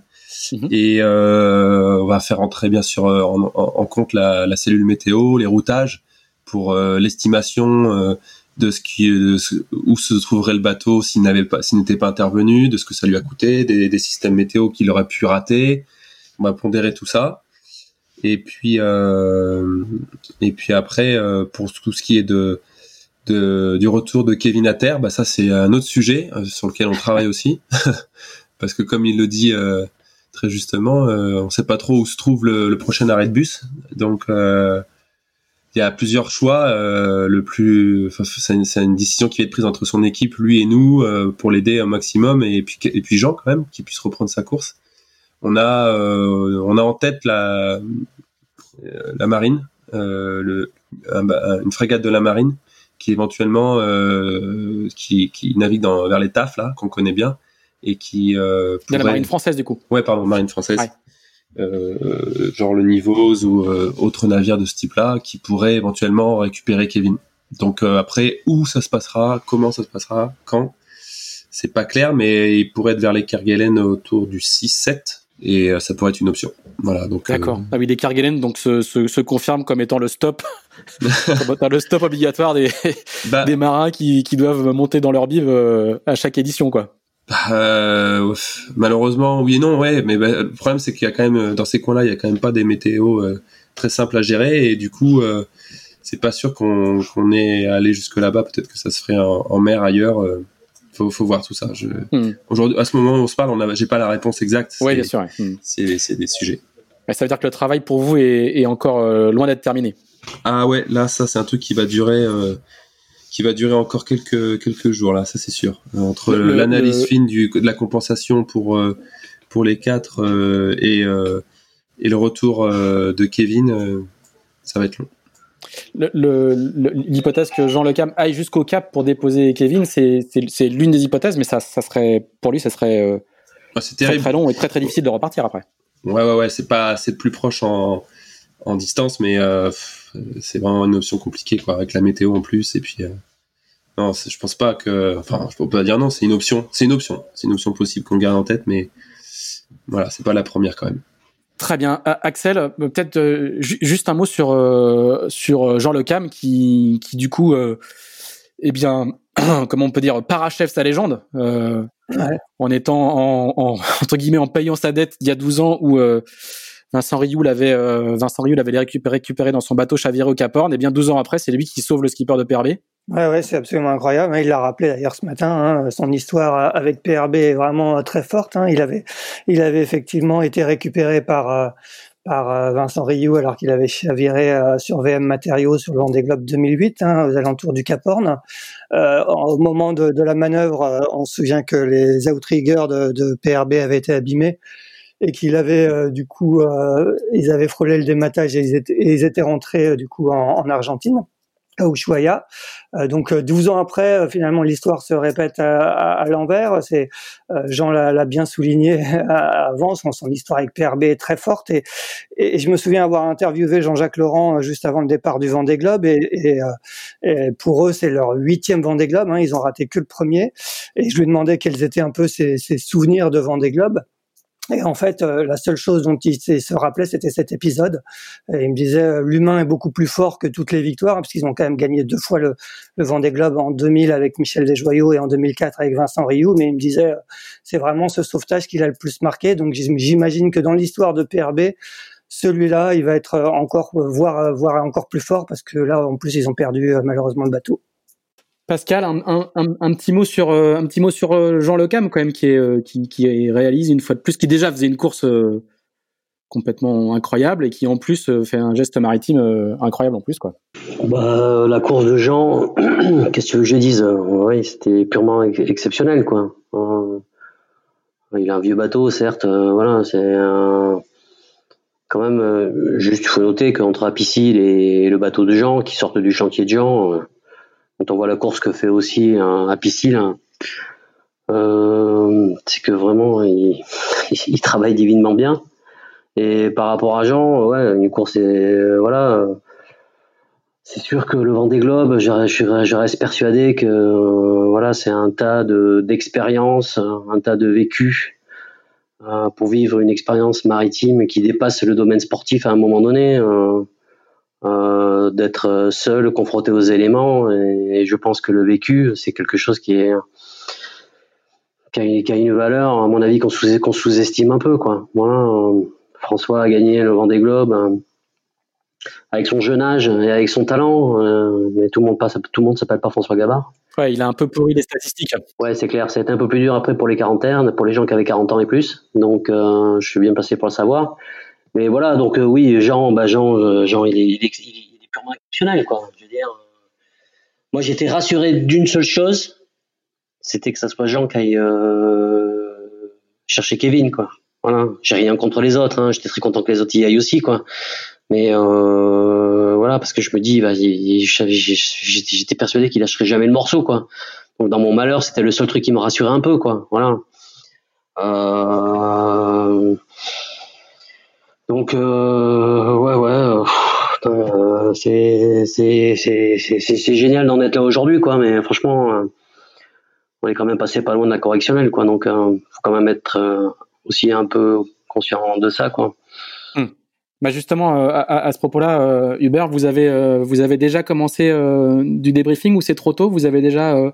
Mmh. Et euh, on va faire entrer bien sûr en, en, en compte la, la, cellule météo, les routages pour euh, l'estimation euh, de ce qui où se trouverait le bateau s'il n'avait pas s'il n'était pas intervenu, de ce que ça lui a coûté, des, des systèmes météo qu'il aurait pu rater. On va pondérer tout ça. Et puis euh, et puis après euh, pour tout ce qui est de, de du retour de Kevin à terre, bah ça c'est un autre sujet euh, sur lequel on travaille aussi parce que comme il le dit euh, très justement, euh, on sait pas trop où se trouve le, prochain arrêt de bus. Donc il y a plusieurs choix. Euh, le plus, c'est une, décision qui va être prise entre son équipe, lui et nous, euh, pour l'aider un maximum, et puis et puis Jean quand même, qui puisse reprendre sa course. On a euh, on a en tête la la marine, une frégate de la marine qui éventuellement qui, navigue vers les TAF là qu'on connaît bien et qui euh, pourrait... de la marine française du coup. Ouais pardon marine française. Ouais euh, genre le Nivose ou euh, autre navire de ce type-là, qui pourrait éventuellement récupérer Kevin. Donc euh, après, où ça se passera, comment ça se passera, quand, c'est pas clair, mais il pourrait être vers les Kerguelen autour du 6-7 et ça pourrait être une option. Voilà, donc. D'accord. Ah oui, les Kerguelen donc se, se, se confirment comme étant le stop, le stop obligatoire des, bah, des marins qui, qui doivent monter dans leur bive à chaque édition, quoi. Euh, malheureusement, oui et non, ouais. Mais bah, le problème, c'est qu'il y a quand même dans ces coins-là, il y a quand même pas des météos euh, très simples à gérer, et du coup, euh, c'est pas sûr qu'on qu'on ait allé jusque là-bas. Peut-être que ça se ferait en, en mer ailleurs. Euh, faut, faut voir tout ça. Je... Hmm. Aujourd'hui, à ce moment où on se parle, on a, j'ai pas la réponse exacte. Oui, bien sûr. Ouais. Hmm. C'est, des sujets. Mais ça veut dire que le travail pour vous est, est encore euh, loin d'être terminé. Ah ouais, là, ça, c'est un truc qui va durer qui va durer encore quelques quelques jours là, ça c'est sûr. Entre l'analyse fine du, de la compensation pour euh, pour les quatre euh, et euh, et le retour de Kevin, ça va être long. L'hypothèse que Jean Le Cam aille jusqu'au Cap pour déposer Kevin, c'est l'une des hypothèses, mais ça, ça serait pour lui, ça serait ah, très, très long et très très difficile de repartir après. Ouais ouais ouais, c'est pas c'est plus proche en en distance, mais euh, c'est vraiment une option compliquée quoi, avec la météo en plus. Et puis, euh, non, je pense pas que. Enfin, je peux pas dire non, c'est une option. C'est une option. C'est une option possible qu'on garde en tête, mais voilà, c'est pas la première quand même. Très bien. Axel, euh, peut-être euh, juste un mot sur, euh, sur Jean Le Cam qui, qui du coup, eh bien, comment on peut dire, parachève sa légende ouais. en étant, en, en, entre guillemets, en payant sa dette il y a 12 ans où Vincent Rioux l'avait euh, Vincent l'avait récupéré, dans son bateau chaviré au Cap Horn et bien 12 ans après c'est lui qui sauve le skipper de PRB. Ouais ouais c'est absolument incroyable. Il l'a rappelé d'ailleurs ce matin. Hein, son histoire avec PRB est vraiment très forte. Hein. Il avait il avait effectivement été récupéré par euh, par euh, Vincent Rioux alors qu'il avait chaviré sur VM Matériaux sur le Vendée Globe 2008 hein, aux alentours du Cap Horn. Euh, au moment de, la manœuvre, on se souvient que les outriggers de PRB avaient été abîmés et qu'il avait euh, du coup, euh, ils avaient frôlé le dématage et ils étaient, et ils étaient rentrés euh, du coup en, en Argentine à Ushuaia. Euh, donc 12 ans après, finalement, l'histoire se répète à, à, à l'envers. C'est Jean l'a bien souligné avant, son, son, histoire avec PRB est très forte. Et, et, je me souviens avoir interviewé Jean-Jacques Laurent juste avant le départ du Vendée Globe. Et, et, et pour eux, c'est leur huitième Vendée Globe. Hein, ils ont raté que le premier. Et je lui demandais quels étaient un peu ses, ses souvenirs de Vendée Globe. Et en fait, euh, la seule chose dont il se rappelait, c'était cet épisode. Et il me disait, euh, l'humain est beaucoup plus fort que toutes les victoires, parce qu'ils ont quand même gagné deux fois le, le Vendée Globe en 2000 avec Michel Desjoyaux et en 2004 avec Vincent Rioux. Mais il me disait, euh, c'est vraiment ce sauvetage qui l'a le plus marqué. Donc j'imagine que dans l'histoire de PRB, celui-là, il va être encore, voire, voire encore plus fort, parce que là, en plus, ils ont perdu malheureusement le bateau. Pascal, un, petit mot sur euh, euh, Jean Lecam quand même qui euh, réalise une fois de plus qui déjà faisait une course complètement incroyable et qui en plus fait un geste maritime incroyable en plus quoi. Bah, la course de Jean, qu'est-ce que je dise Oui, c'était purement exceptionnel quoi. il a un vieux bateau certes, voilà, c'est quand même, juste faut noter qu'entre Apicil et le bateau de Jean, qui sortent du chantier de Jean, quand on voit la course que fait aussi un Apicil, hein, c'est que vraiment il, il, travaille divinement bien. Et par rapport à Jean, ouais, une course, est, c'est sûr que le Vendée Globe, je, je, reste persuadé que euh, voilà, c'est un tas de d'expériences, un tas de vécus euh, pour vivre une expérience maritime qui dépasse le domaine sportif à un moment donné, euh, euh d'être seul, confronté aux éléments. Et, je pense que le vécu, c'est quelque chose qui est qui a, qui a, une valeur, à mon avis, qu'on sous, qu'on sous-estime un peu, quoi. Voilà, François a gagné le Vendée Globe avec son jeune âge et avec son talent, euh, mais tout le monde passe, tout le monde s'appelle pas François Gabard. Ouais, il a un peu pourri les statistiques. Ouais, c'est clair. été un peu plus dur après pour les quarantaines, pour les gens qui avaient 40 ans et plus. Donc, euh, je suis bien passé pour le savoir. Mais voilà, donc euh, oui, Jean, bah Jean, Jean, il est, il est, il est purement exceptionnel, quoi. Je veux dire, moi, j'étais rassuré d'une seule chose, c'était que ça soit Jean qui aille chercher Kevin, quoi. Voilà. J'ai rien contre les autres. Hein. J'étais très content que les autres y aillent aussi, quoi. Mais euh, voilà, parce que je me dis, j'étais persuadé qu'il lâcherait jamais le morceau, quoi. Donc dans mon malheur, c'était le seul truc qui me rassurait un peu, quoi. Voilà. Euh, donc euh, ouais, ouais. c'est c'est génial d'en être là aujourd'hui, quoi. Mais franchement, on est quand même passé pas loin de la correctionnelle, quoi. Donc faut quand même être aussi un peu conscient de ça, quoi. Bah justement, euh, à, ce propos-là, euh, Hubert, vous avez, euh, vous avez déjà commencé du débriefing ou c'est trop tôt? Vous avez déjà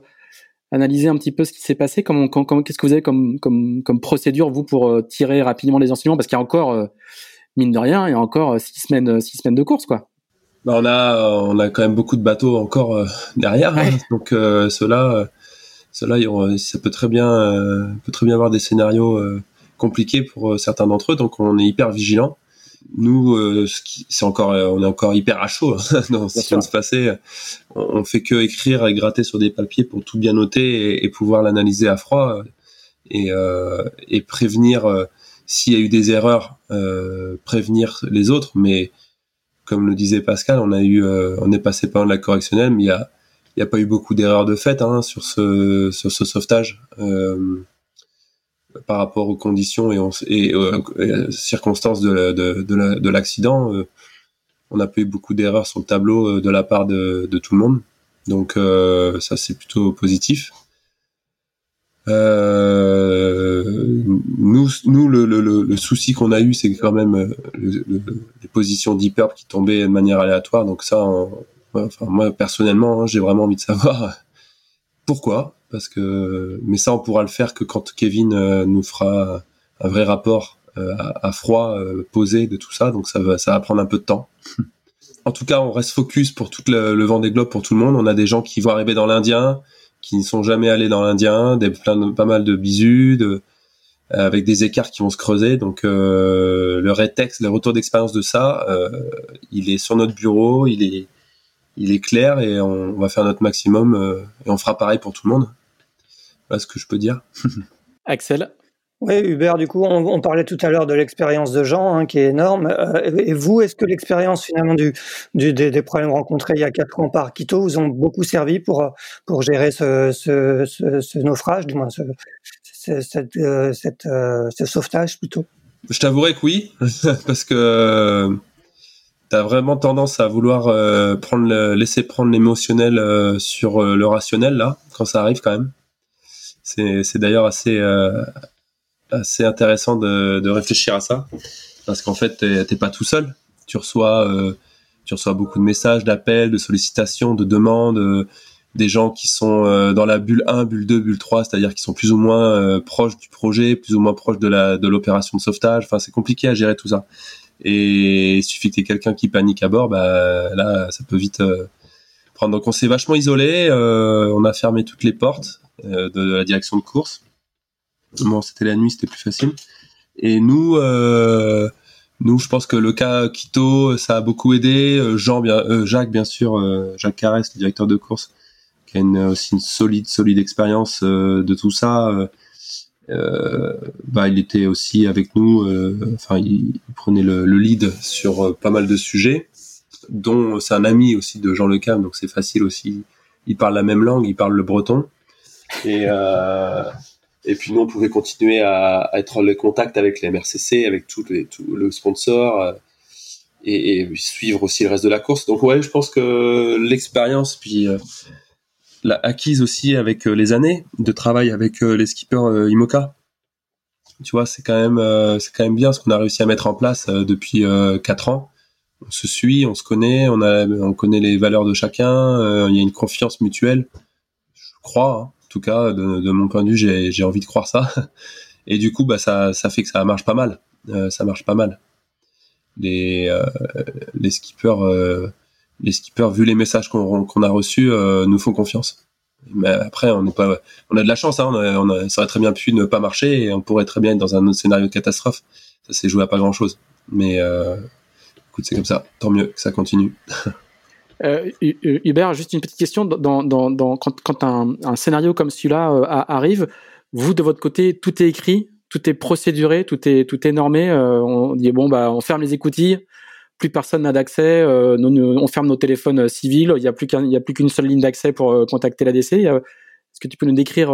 analysé un petit peu ce qui s'est passé? Qu'est-ce que vous avez comme, comme, comme procédure vous pour tirer rapidement les enseignements? Parce qu'il y a encore, mine de rien, il y a encore six semaines, six semaines de course, quoi. Bah on a, on a quand même beaucoup de bateaux encore derrière, hein. donc cela, cela, ça peut très bien, peut très bien avoir des scénarios compliqués pour certains d'entre eux, donc on est hyper vigilant nous, euh, c'est encore, euh, on est encore hyper à chaud hein, dans ce qui vient de se passer. On, fait que écrire et gratter sur des papiers pour tout bien noter et, pouvoir l'analyser à froid et, euh, et prévenir s'il y a eu des erreurs, prévenir les autres. Mais comme le disait Pascal, on a eu, on est passé par la correctionnelle, mais il y a, il y a pas eu beaucoup d'erreurs de fait hein, sur ce, sur ce sauvetage. Euh, par rapport aux conditions et, et, euh, circonstances de, de, de l'accident, euh, on n'a pas eu beaucoup d'erreurs sur le tableau euh, de la part de tout le monde. Donc ça c'est plutôt positif. Euh, nous, nous le, le, le, souci qu'on a eu, c'est quand même les positions d'hyperb qui tombaient de manière aléatoire. Donc ça, enfin, moi personnellement, hein, j'ai vraiment envie de savoir pourquoi. Parce que mais ça on pourra le faire que quand Kevin euh, nous fera un vrai rapport euh, à, froid euh, posé de tout ça. Donc ça va ça va prendre un peu de temps. En tout cas on reste focus pour tout le, le vent des globes pour tout le monde. On a des gens qui vont arriver dans l'Indien qui ne sont jamais allés dans l'Indien des plein de, pas mal de bisous de, avec des écarts qui vont se creuser. Donc le rétex le retour d'expérience de ça il est sur notre bureau il est il est clair et on, va faire notre maximum et on fera pareil pour tout le monde. Voilà ce que je peux dire. Axel? Oui, Hubert, du coup, on, parlait tout à l'heure de l'expérience de Jean, hein, qui est énorme. Euh, et vous, est-ce que l'expérience finalement des, problèmes rencontrés il y a quatre ans par Quito vous ont beaucoup servi pour, gérer ce, naufrage, du moins ce, euh, euh, sauvetage plutôt? Je t'avouerai que oui, parce que tu as vraiment tendance à vouloir laisser prendre l'émotionnel sur le rationnel, là, quand ça arrive quand même. C'est d'ailleurs assez assez intéressant de, de, réfléchir à ça parce qu'en fait t'es pas tout seul. Tu reçois euh, tu reçois beaucoup de messages, d'appels, de sollicitations, de demandes, euh, des gens qui sont dans la bulle 1, bulle 2, bulle 3, c'est-à-dire qui sont plus ou moins proches du projet, plus ou moins proches de la de l'opération de sauvetage. Enfin, c'est compliqué à gérer tout ça. Et il suffit que tu quelqu'un qui panique à bord, bah là, ça peut vite prendre. Donc on s'est vachement isolé, on a fermé toutes les portes euh, de, la direction de course. Bon, c'était la nuit, c'était plus facile. Et nous, euh, nous, je pense que le cas Quito, ça a beaucoup aidé. Euh, Jean, bien, Jacques, bien sûr, Jacques Carès, le directeur de course, qui a une, aussi une solide, solide expérience de tout ça. bah, il était aussi avec nous. Enfin, il, prenait le, lead sur pas mal de sujets, dont c'est un ami aussi de Jean Le Cam, donc c'est facile aussi. Il parle la même langue, il parle le breton. Et et puis nous, on pouvait continuer à, être en contact avec les MRCC, avec tout, les, tout le sponsor et, et, suivre aussi le reste de la course. Donc ouais, je pense que l'expérience, puis euh, la acquise aussi avec euh, les années de travail avec euh, les skippers IMOCA. Tu vois, c'est quand même quand même bien ce qu'on a réussi à mettre en place depuis quatre ans. On se suit, on se connaît, on connaît les valeurs de chacun. Il y a une confiance mutuelle. Je crois, hein. En tout cas, de, mon point de vue, j'ai envie de croire ça. Et du coup, bah ça fait que ça marche pas mal. ça marche pas mal les euh, skippers euh, les skippers vu les messages qu'on a reçus euh, nous font confiance. Mais après, on a de la chance. Hein, ça aurait très bien pu ne pas marcher et on pourrait très bien être dans un autre scénario de catastrophe. Ça s'est joué à pas grand chose. Mais euh, écoute, c'est comme ça. Tant mieux que ça continue. Euh, Hubert, juste une petite question. Quand, un, scénario comme celui-là arrive, vous de votre côté, tout est écrit tout est procéduré, tout est tout normé. Euh, on dit bon bah on ferme les écoutilles, plus personne n'a d'accès. Euh, on ferme nos téléphones euh, civils. Il y a plus qu'une seule ligne d'accès pour contacter la DC. Est-ce que tu peux nous décrire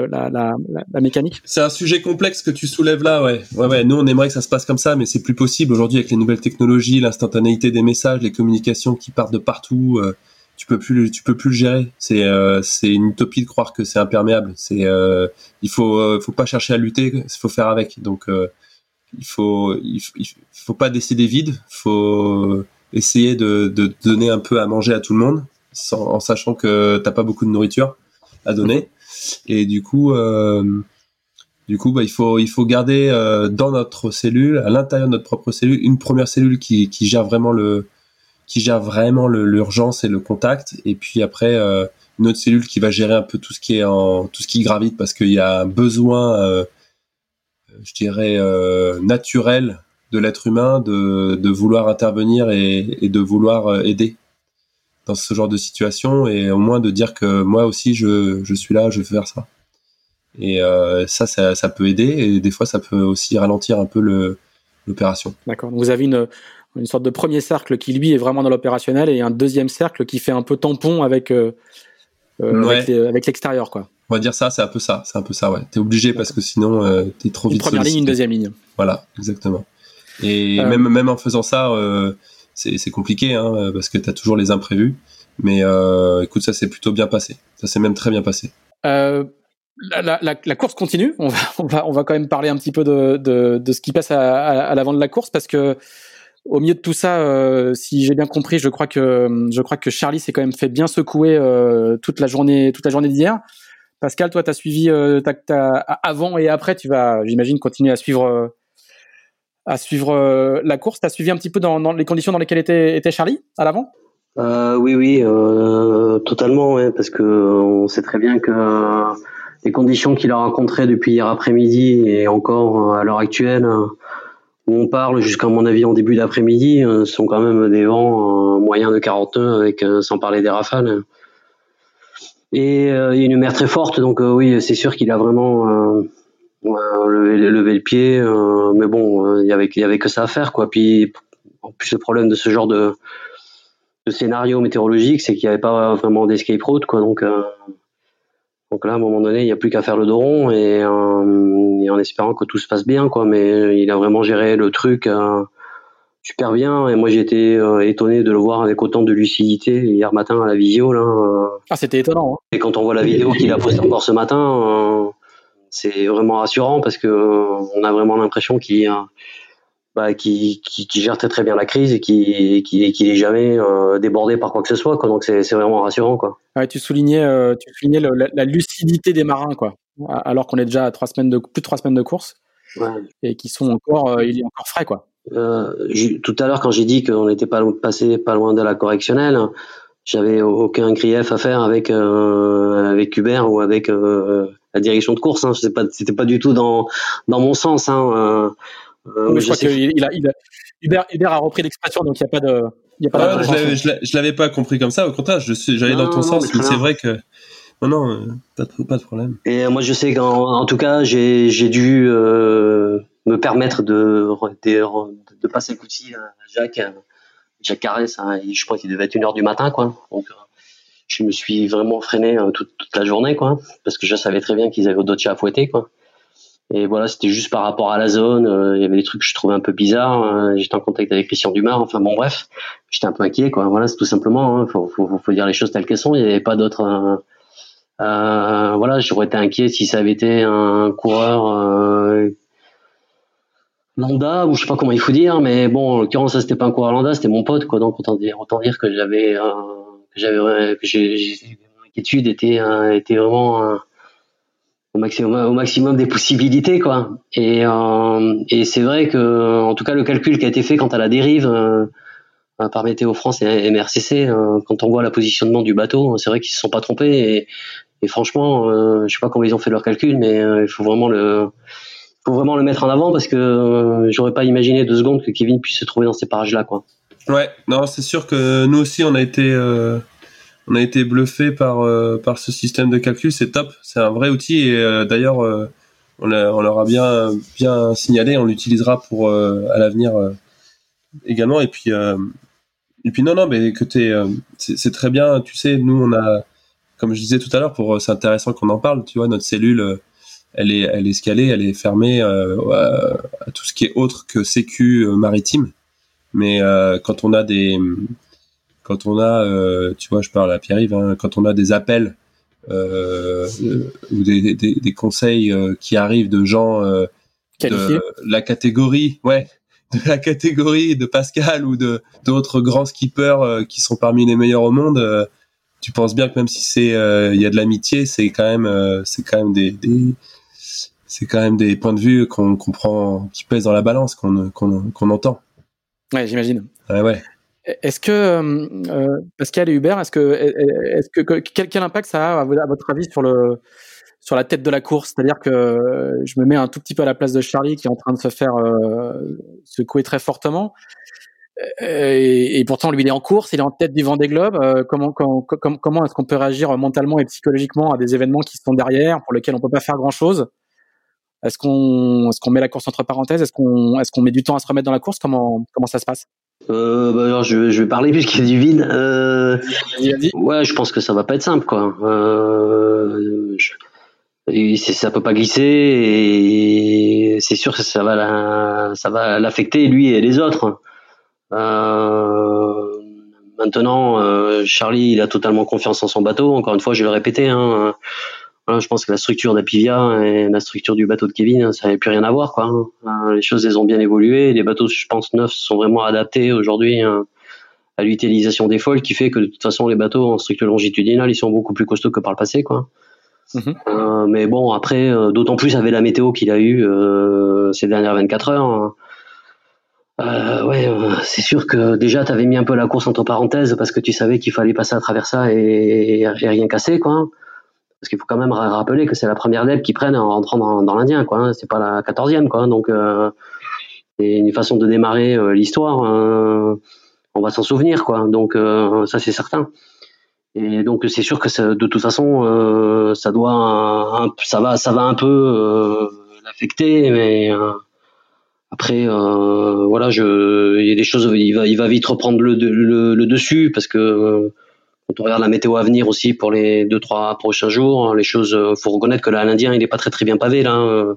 la, la, la, mécanique. C'est un sujet complexe que tu soulèves là, ouais. ouais. Ouais, Nous, on aimerait que ça se passe comme ça, mais c'est plus possible aujourd'hui avec les nouvelles technologies, l'instantanéité des messages, les communications qui partent de partout tu peux plus tu peux plus le gérer. C'est euh, c'est une utopie de croire que c'est imperméable. C'est euh, il faut euh, faut pas chercher à lutter il faut faire avec. Donc il faut il, faut pas décider vide. Faut essayer de, de donner un peu à manger à tout le monde sans, en sachant que t'as pas beaucoup de nourriture à donner et du coup du coup, bah, il faut il faut garder dans notre cellule, à l'intérieur de notre propre cellule, une première cellule qui, qui gère vraiment le qui gère vraiment l'urgence et le contact, et puis après euh, une autre cellule qui va gérer un peu tout ce qui est en tout ce qui gravite parce qu'il y a un besoin, euh, je dirais euh, naturel de l'être humain de, de vouloir intervenir et, de vouloir euh, aider dans ce genre de situation et au moins de dire que moi aussi je, je suis là, je veux faire ça. Et euh, ça, ça, ça, peut aider et des fois ça peut aussi ralentir un peu l'opération. D'accord. Vous avez une, une sorte de premier cercle qui lui est vraiment dans l'opérationnel et un deuxième cercle qui fait un peu tampon avec euh, euh avec l'extérieur quoi. On va dire ça, c'est un peu ça, c'est un peu ça ouais. T'es obligé parce que sinon euh, t'es trop vite. Une première ligne, une deuxième ligne. Voilà, exactement. Et même même en faisant ça, c'est compliqué hein, parce que t'as toujours les imprévus. Mais écoute, ça s'est plutôt bien passé. Ça s'est même très bien passé. La, la, course continue. On va, quand même parler un petit peu de, ce qui passe à, l'avant de la course parce que au milieu de tout ça, euh, si j'ai bien compris, je crois que Charlie s'est quand même fait bien secouer euh, toute la journée toute la journée d'hier. Pascal, toi, tu as suivi euh, avant et après, tu vas, j'imagine, continuer à suivre à suivre la course. Tu as suivi un petit peu dans, les conditions dans lesquelles était, était Charlie à l'avant? Oui, oui, totalement, parce que on sait très bien que les conditions qu'il a rencontrées depuis hier après-midi et encore à l'heure actuelle où on parle jusqu'à mon avis en début d'après-midi euh, sont quand même des vents euh, moyens de 40 avec euh, sans parler des rafales. Et il y a une mer très forte, donc oui, c'est sûr qu'il a vraiment levé, le pied. mais bon, il y avait, y avait que ça à faire, quoi. Puis en plus, le problème de ce genre de, de scénario météorologique, c'est qu'il n'y avait pas vraiment d'escape route, quoi. Donc donc là, à un moment donné, il n'y a plus qu'à faire le dos rond et, euh, en espérant que tout se passe bien, quoi. Mais il a vraiment géré le truc euh, super bien. Et moi, euh, étonné de le voir avec autant de lucidité hier matin à la visio. Là, Ah, c'était étonnant. Hein. Et quand on voit la vidéo qu'il a postée encore ce matin, c'est vraiment rassurant parce que on a vraiment l'impression qu'il bah, qui, qui, qui, gère très très bien la crise et qui qui, qui n'est jamais euh, débordé par quoi que ce soit quoi. donc c'est vraiment rassurant quoi ouais, tu soulignais euh, tu soulignais la, lucidité des marins quoi alors qu'on est déjà à trois semaines de plus de trois semaines de course ouais. et qui sont encore euh, il est encore frais quoi tout à l'heure quand j'ai dit qu'on n'était pas passé pas loin de la correctionnelle j'avais aucun grief à faire avec avec Hubert ou avec la direction de course hein. c'était pas c'était pas du tout dans dans mon sens hein euh, je crois qu'il a, il a, Hubert, a repris l'expression, donc il n'y a pas de. Y a pas ah, je l'avais pas compris comme ça. Au contraire, j'allais dans ton sens, mais, c'est vrai que Non, non, pas de, pas de problème. Et moi, je sais qu'en en tout cas, j'ai dû me permettre de, de, de passer le coup de fil à Jacques, Jacques Carès. Hein, je crois qu'il devait être une heure du matin, quoi. Donc, je me suis vraiment freiné toute, toute, la journée, quoi, parce que je savais très bien qu'ils avaient d'autres chats à fouetter, quoi. Et voilà, c'était juste par rapport à la zone. Euh, il y avait des trucs que je trouvais un peu bizarres. Hein. J'étais en contact avec Christian Dumas. Enfin bon, bref, j'étais un peu inquiet, quoi. Voilà, c'est tout simplement. Hein. Faut, faut, faut, dire les choses telles qu'elles sont. Il n'y avait pas d'autres. Euh, euh, voilà, j'aurais été inquiet si ça avait été un coureur euh, lambda ou je sais pas comment il faut dire, mais bon, en l'occurrence, ça c'était pas un coureur lambda, c'était mon pote, quoi. Donc autant dire, autant dire que j'avais, que j'avais, que j'ai, mon inquiétude était, était vraiment au maximum, au maximum des possibilités, quoi. Et, euh, et c'est vrai que, en tout cas, le calcul qui a été fait quant à la dérive euh, par Météo France et MRCC, euh, quand on voit le positionnement du bateau, c'est vrai qu'ils se sont pas trompés. Et, et franchement, euh, je sais pas comment ils ont fait leur calcul, mais euh, il faut vraiment le, faut vraiment le mettre en avant parce que euh, j'aurais pas imaginé deux secondes que Kevin puisse se trouver dans ces parages-là, quoi. Ouais, non, c'est sûr que nous aussi, on a été on a été bluffé par euh, par ce système de calcul. C'est top, c'est un vrai outil et euh, d'ailleurs euh, on, on leur a bien bien signalé, on l'utilisera pour à l'avenir également. Et puis et puis non non, mais que c'est très bien. Tu sais, nous on a comme je disais tout à l'heure, pour c'est intéressant qu'on en parle. Tu vois, notre cellule elle est, elle est scalée, elle est fermée euh, à, tout ce qui est autre que sécu maritime. Mais euh, quand on a des, quand on a, euh, tu vois, je parle à Pierre-Yves, hein, quand on a des appels euh, ou des, des, des conseils euh, qui arrivent de gens euh, de la catégorie, ouais, de la catégorie de Pascal ou de d'autres grands skippers euh, qui sont parmi les meilleurs au monde, tu penses bien que même si c'est il y a de l'amitié, c'est quand même c'est quand même des, des c'est quand même des points de vue qu'on comprend qui pèsent dans la balance qu'on qu'on qu'on entend. Ouais, j'imagine. Ouais, ouais. Est-ce que euh, euh, Pascal et Hubert, est-ce que, est-ce que quel, quel, impact ça a à votre avis sur le sur la tête de la course? C'est-à-dire que je me mets un tout petit peu à la place de Charlie qui est en train de se faire euh, secouer très fortement. Et, et, pourtant, lui, il est en course, il est en tête du Vendée Globe. Euh, comment, comment, comment est-ce qu'on peut réagir mentalement et psychologiquement à des événements qui sont derrière, pour lesquels on peut pas faire grand-chose? Est-ce qu'on qu'on met la course entre parenthèses? Est-ce qu'on qu'on met du temps à se remettre dans la course? Comment comment ça se passe? Euh, bah alors je, je, vais parler puisqu'il y a du vide. Euh, ouais, je pense que ça va pas être simple, quoi. Euh, je, ça peut pas glisser et c'est sûr que ça va la, ça va l'affecter lui et les autres. Euh, maintenant, Charlie, il a totalement confiance en son bateau. Encore une fois, je vais le répéter. Hein, je pense que la structure d'Apivia et la structure du bateau de Kevin, ça n'avait plus rien à voir. Quoi. Hein. Les choses, elles ont bien évolué. Les bateaux, je pense, neufs sont vraiment adaptés aujourd'hui hein, à l'utilisation des folles, qui fait que de toute façon, les bateaux en structure longitudinale, ils sont beaucoup plus costauds que par le passé. Quoi. Mm-hmm. Euh, mais bon, après, euh, d'autant plus avec la météo qu'il a eu euh, ces dernières 24 heures. Hein. Euh, ouais, euh, c'est sûr que déjà tu avais mis un peu la course entre parenthèses parce que tu savais qu'il fallait passer à travers ça et, et rien casser, quoi. Parce qu'il faut quand même rappeler que c'est la première lève qu'ils prennent en rentrant dans, l'Indien, quoi. Hein. C'est pas la quatorzième, quoi. Donc, euh, c'est une façon de démarrer euh, l'histoire. Hein. on va s'en souvenir, quoi. Donc, euh, ça, c'est certain. Et donc, c'est sûr que de toute façon, euh, ça doit, ça va, ça va un peu euh, l'affecter, mais après, voilà, il y a des choses, il va, il va vite reprendre le, le dessus parce que quand on regarde la météo à venir aussi pour les deux trois prochains jours, les choses, euh, faut reconnaître que l'Indien il est pas très très bien pavé là. Euh.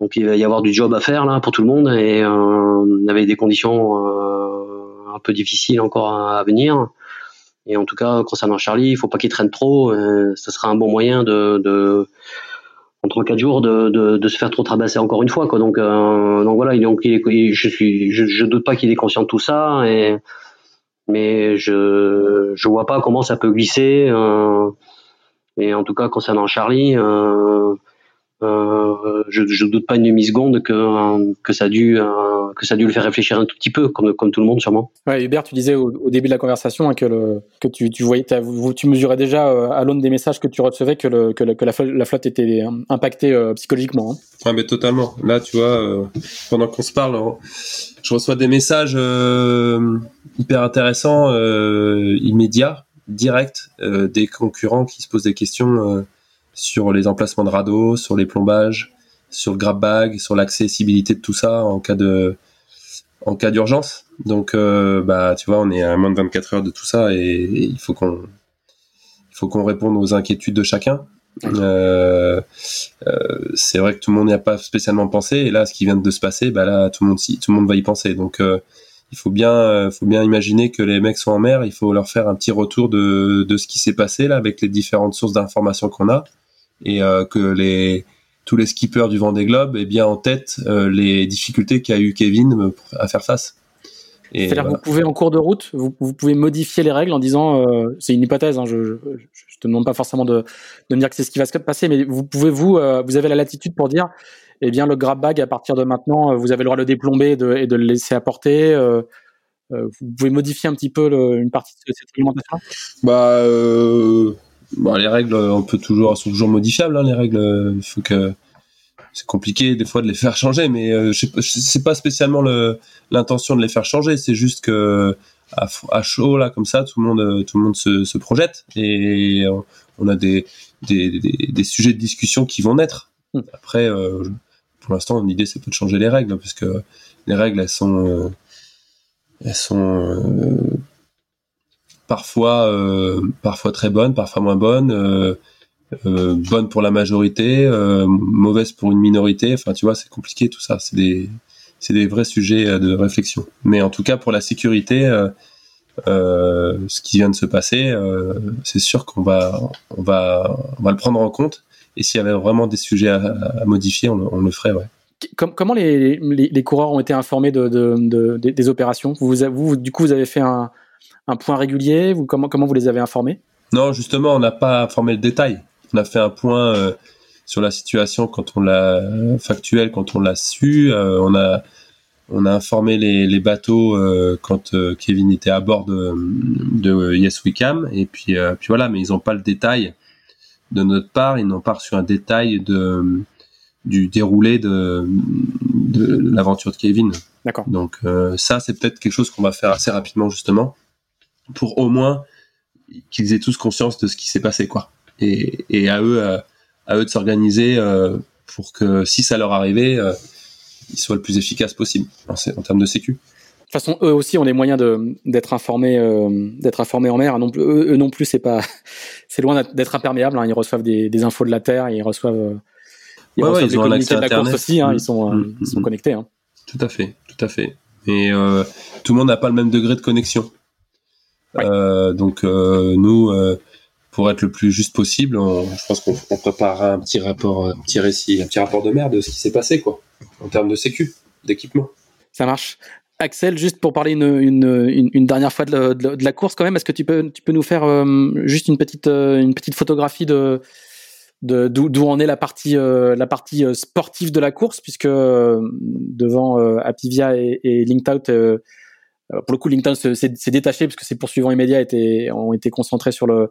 Donc il va y avoir du job à faire là pour tout le monde et euh, avec des conditions euh, un peu difficiles encore à, venir. Et en tout cas concernant Charlie, il faut pas qu'il traîne trop. Euh, ça sera un bon moyen de, de en 3-4 jours de, de, de, se faire trop trabasser encore une fois quoi. Donc, euh, donc voilà, donc je suis, je, je doute pas qu'il est conscient de tout ça et mais je je vois pas comment ça peut glisser. Euh, et en tout cas concernant Charlie, euh, euh, je, je doute pas une demi-seconde que, que, ça a dû, euh, que ça a dû le faire réfléchir un tout petit peu, comme, comme tout le monde sûrement. Ouais, Hubert, tu disais au, au début de la conversation hein, que, le, que tu, tu voyais, tu mesurais déjà euh, à l'aune des messages que tu recevais que, le, que, le, que la, la, flotte était impactée euh, psychologiquement. Hein. Ouais, mais totalement. Là, tu vois, euh, pendant qu'on se parle, je reçois des messages hyper intéressants, immédiats, directs des concurrents qui se posent des questions sur les emplacements de radeaux, sur les plombages, sur le grab bag, sur l'accessibilité de tout ça en cas de en cas d'urgence. Donc, euh, bah, tu vois, on est à moins de 24 heures de tout ça et, il faut qu'on il faut qu'on réponde aux inquiétudes de chacun. Euh, euh, c'est vrai que tout le monde n'y a pas spécialement pensé et là, ce qui vient de se passer, bah là, tout le monde tout le monde va y penser. Donc, il faut bien faut bien imaginer que les mecs sont en mer. Il faut leur faire un petit retour de de ce qui s'est passé là avec les différentes sources d'informations qu'on a et que les tous les skippers du Vendée Globe aient bien en tête les difficultés qu'a eu Kevin à faire face. C'est-à-dire que vous pouvez en cours de route, vous, pouvez modifier les règles en disant, euh, c'est une hypothèse, hein, je, ne te demande pas forcément de, de me dire que c'est ce qui va se passer, mais vous pouvez vous, euh, vous avez la latitude pour dire, eh bien le grab bag à partir de maintenant, euh, vous avez le droit de le déplomber et de, et de le laisser apporter. vous pouvez modifier un petit peu une partie de cette réglementation? Bah, bah, les règles, on peut toujours, sont toujours modifiables. Hein, les règles, faut que c'est compliqué des fois de les faire changer, mais euh, c'est pas spécialement l'intention de les faire changer, c'est juste que à, chaud là comme ça, tout le monde tout le monde se, projette et on a des, des, sujets de discussion qui vont naître. Après, euh, pour l'instant, l'idée c'est pas de changer les règles parce que les règles elles sont euh, elles sont parfois parfois très bonnes, parfois moins bonnes euh, bonne pour la majorité, euh, mauvaise pour une minorité. Enfin, tu vois, c'est compliqué tout ça. C'est des, c'est des vrais sujets euh, de réflexion. Mais en tout cas, pour la sécurité, ce qui vient de se passer, c'est sûr qu'on va, on va, on va le prendre en compte. Et s'il y avait vraiment des sujets à, modifier, on, le ferait, ouais. Comment les, les, coureurs ont été informés de, de, des opérations? Vous, vous, du coup, vous avez fait un, un point régulier vous, comment, comment vous les avez informés? Non, justement, on n'a pas informé le détail on a fait un point euh, sur la situation quand on l'a factuel, quand on l'a su. Euh, on a on a informé les, bateaux euh, quand Kevin était à bord de, de Yes We et puis puis voilà, mais ils n'ont pas le détail de notre part, ils n'ont pas reçu un détail de du déroulé de, de l'aventure de Kevin. D'accord. Donc ça, c'est peut-être quelque chose qu'on va faire assez rapidement justement pour au moins qu'ils aient tous conscience de ce qui s'est passé, quoi et, à eux à, eux de s'organiser euh, pour que si ça leur arrivait, euh, ils soient le plus efficace possible en, termes de sécu. De toute façon, eux aussi ont les moyens d'être informés, euh, d'être informés en mer. Non, eux, non plus, c'est pas, c'est loin d'être imperméable. Hein. Ils reçoivent des, infos de la terre, ils reçoivent, ils reçoivent des communiqués de la course aussi. Hein. Ils sont, mm, mm, sont mm. connectés. Hein. Tout à fait, tout à fait. Et tout le monde n'a pas le même degré de connexion. Donc nous, pour être le plus juste possible, je pense qu'on préparera un petit rapport, un petit récit, un petit rapport de mer de ce qui s'est passé, quoi, en termes de sécu, d'équipement. Ça marche. Axel, juste pour parler une, dernière fois de, la course, quand même, est-ce que tu peux, tu peux nous faire euh, juste une petite, euh, une petite photographie de d'où en est la partie, euh, la partie sportive de la course, puisque devant Apivia et, et Linked pour le coup, LinkedIn s'est détaché parce que ses poursuivants immédiats étaient, ont été concentrés sur le,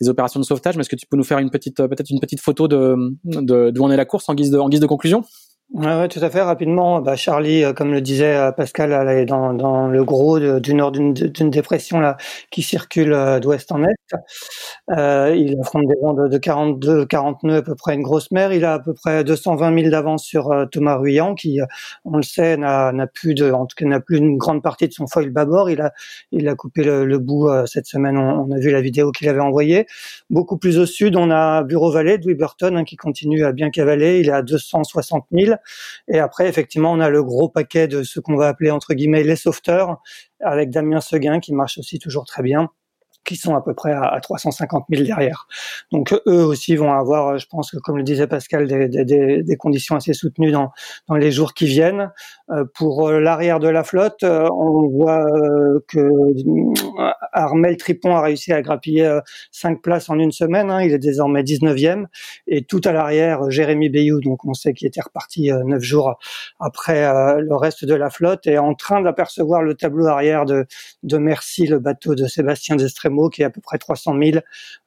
les opérations de sauvetage. Mais est-ce que tu peux nous faire une petite, peut-être une petite photo de d'où en est la course en guise de, en guise de conclusion? Ouais, tout à fait. Rapidement, bah, Charlie, euh, comme le disait euh, Pascal, elle est dans, dans le gros du nord d'une dépression là qui circule euh, d'ouest en est. Il affronte des vents de, de 42, 40 nœuds à peu près une grosse mer. Il a à peu près 220 000 d'avance sur Thomas Ruyant, qui, on le sait, n'a plus de, en tout cas, n'a plus une grande partie de son foil bâbord. Il a, il a coupé le, le bout cette semaine. On, a vu la vidéo qu'il avait envoyée. Beaucoup plus au sud, on a Bureau Vallée, Louis Burton, hein, qui continue à bien cavaler. Il est à 260 000. Et après, effectivement, on a le gros paquet de ce qu'on va appeler entre guillemets les sauveteurs, avec Damien Seguin qui marche aussi toujours très bien qui sont à peu près à, 350 000 derrière. Donc eux aussi vont avoir, je pense comme le disait Pascal, des, conditions assez soutenues dans les jours qui viennent. Euh, pour euh, l'arrière de la flotte, euh, on voit que Armel Tripon a réussi à grappiller cinq places en une semaine. Hein. il est désormais 19e. Et tout à l'arrière, Jérémy Bayou, donc on sait qu'il était reparti neuf jours après le reste de la flotte, est en train d'apercevoir le tableau arrière de, de Merci, le bateau de Sébastien Destremo qui est à peu près 300 000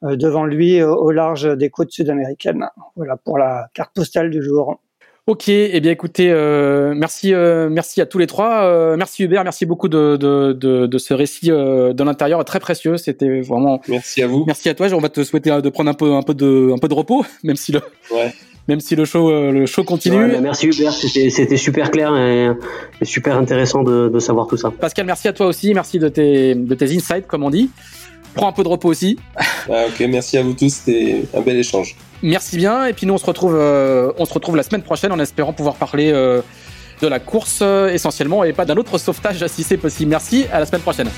euh, devant lui au large des côtes sud-américaines. Voilà pour la carte postale du jour. Ok, eh bien écoutez, euh, merci, euh, merci à tous les trois. Euh, merci Hubert, merci beaucoup de, de, de, de ce récit de l'intérieur très précieux. C'était vraiment. Merci à vous. Merci à toi. On va te souhaiter de prendre un peu, un peu de, un peu de repos, même si le. Ouais. Même si le show, le show continue. Bah, merci Hubert, c'était super clair et, super intéressant de, de, savoir tout ça. Pascal, merci à toi aussi. Merci de tes, de tes insights, comme on dit. Prends un peu de repos aussi. Ah, ok, merci à vous tous. C'était un bel échange. Merci bien. Et puis nous, on se retrouve, euh, on se retrouve la semaine prochaine en espérant pouvoir parler euh, de la course euh, essentiellement et pas d'un autre sauvetage si c'est possible. Merci. À la semaine prochaine.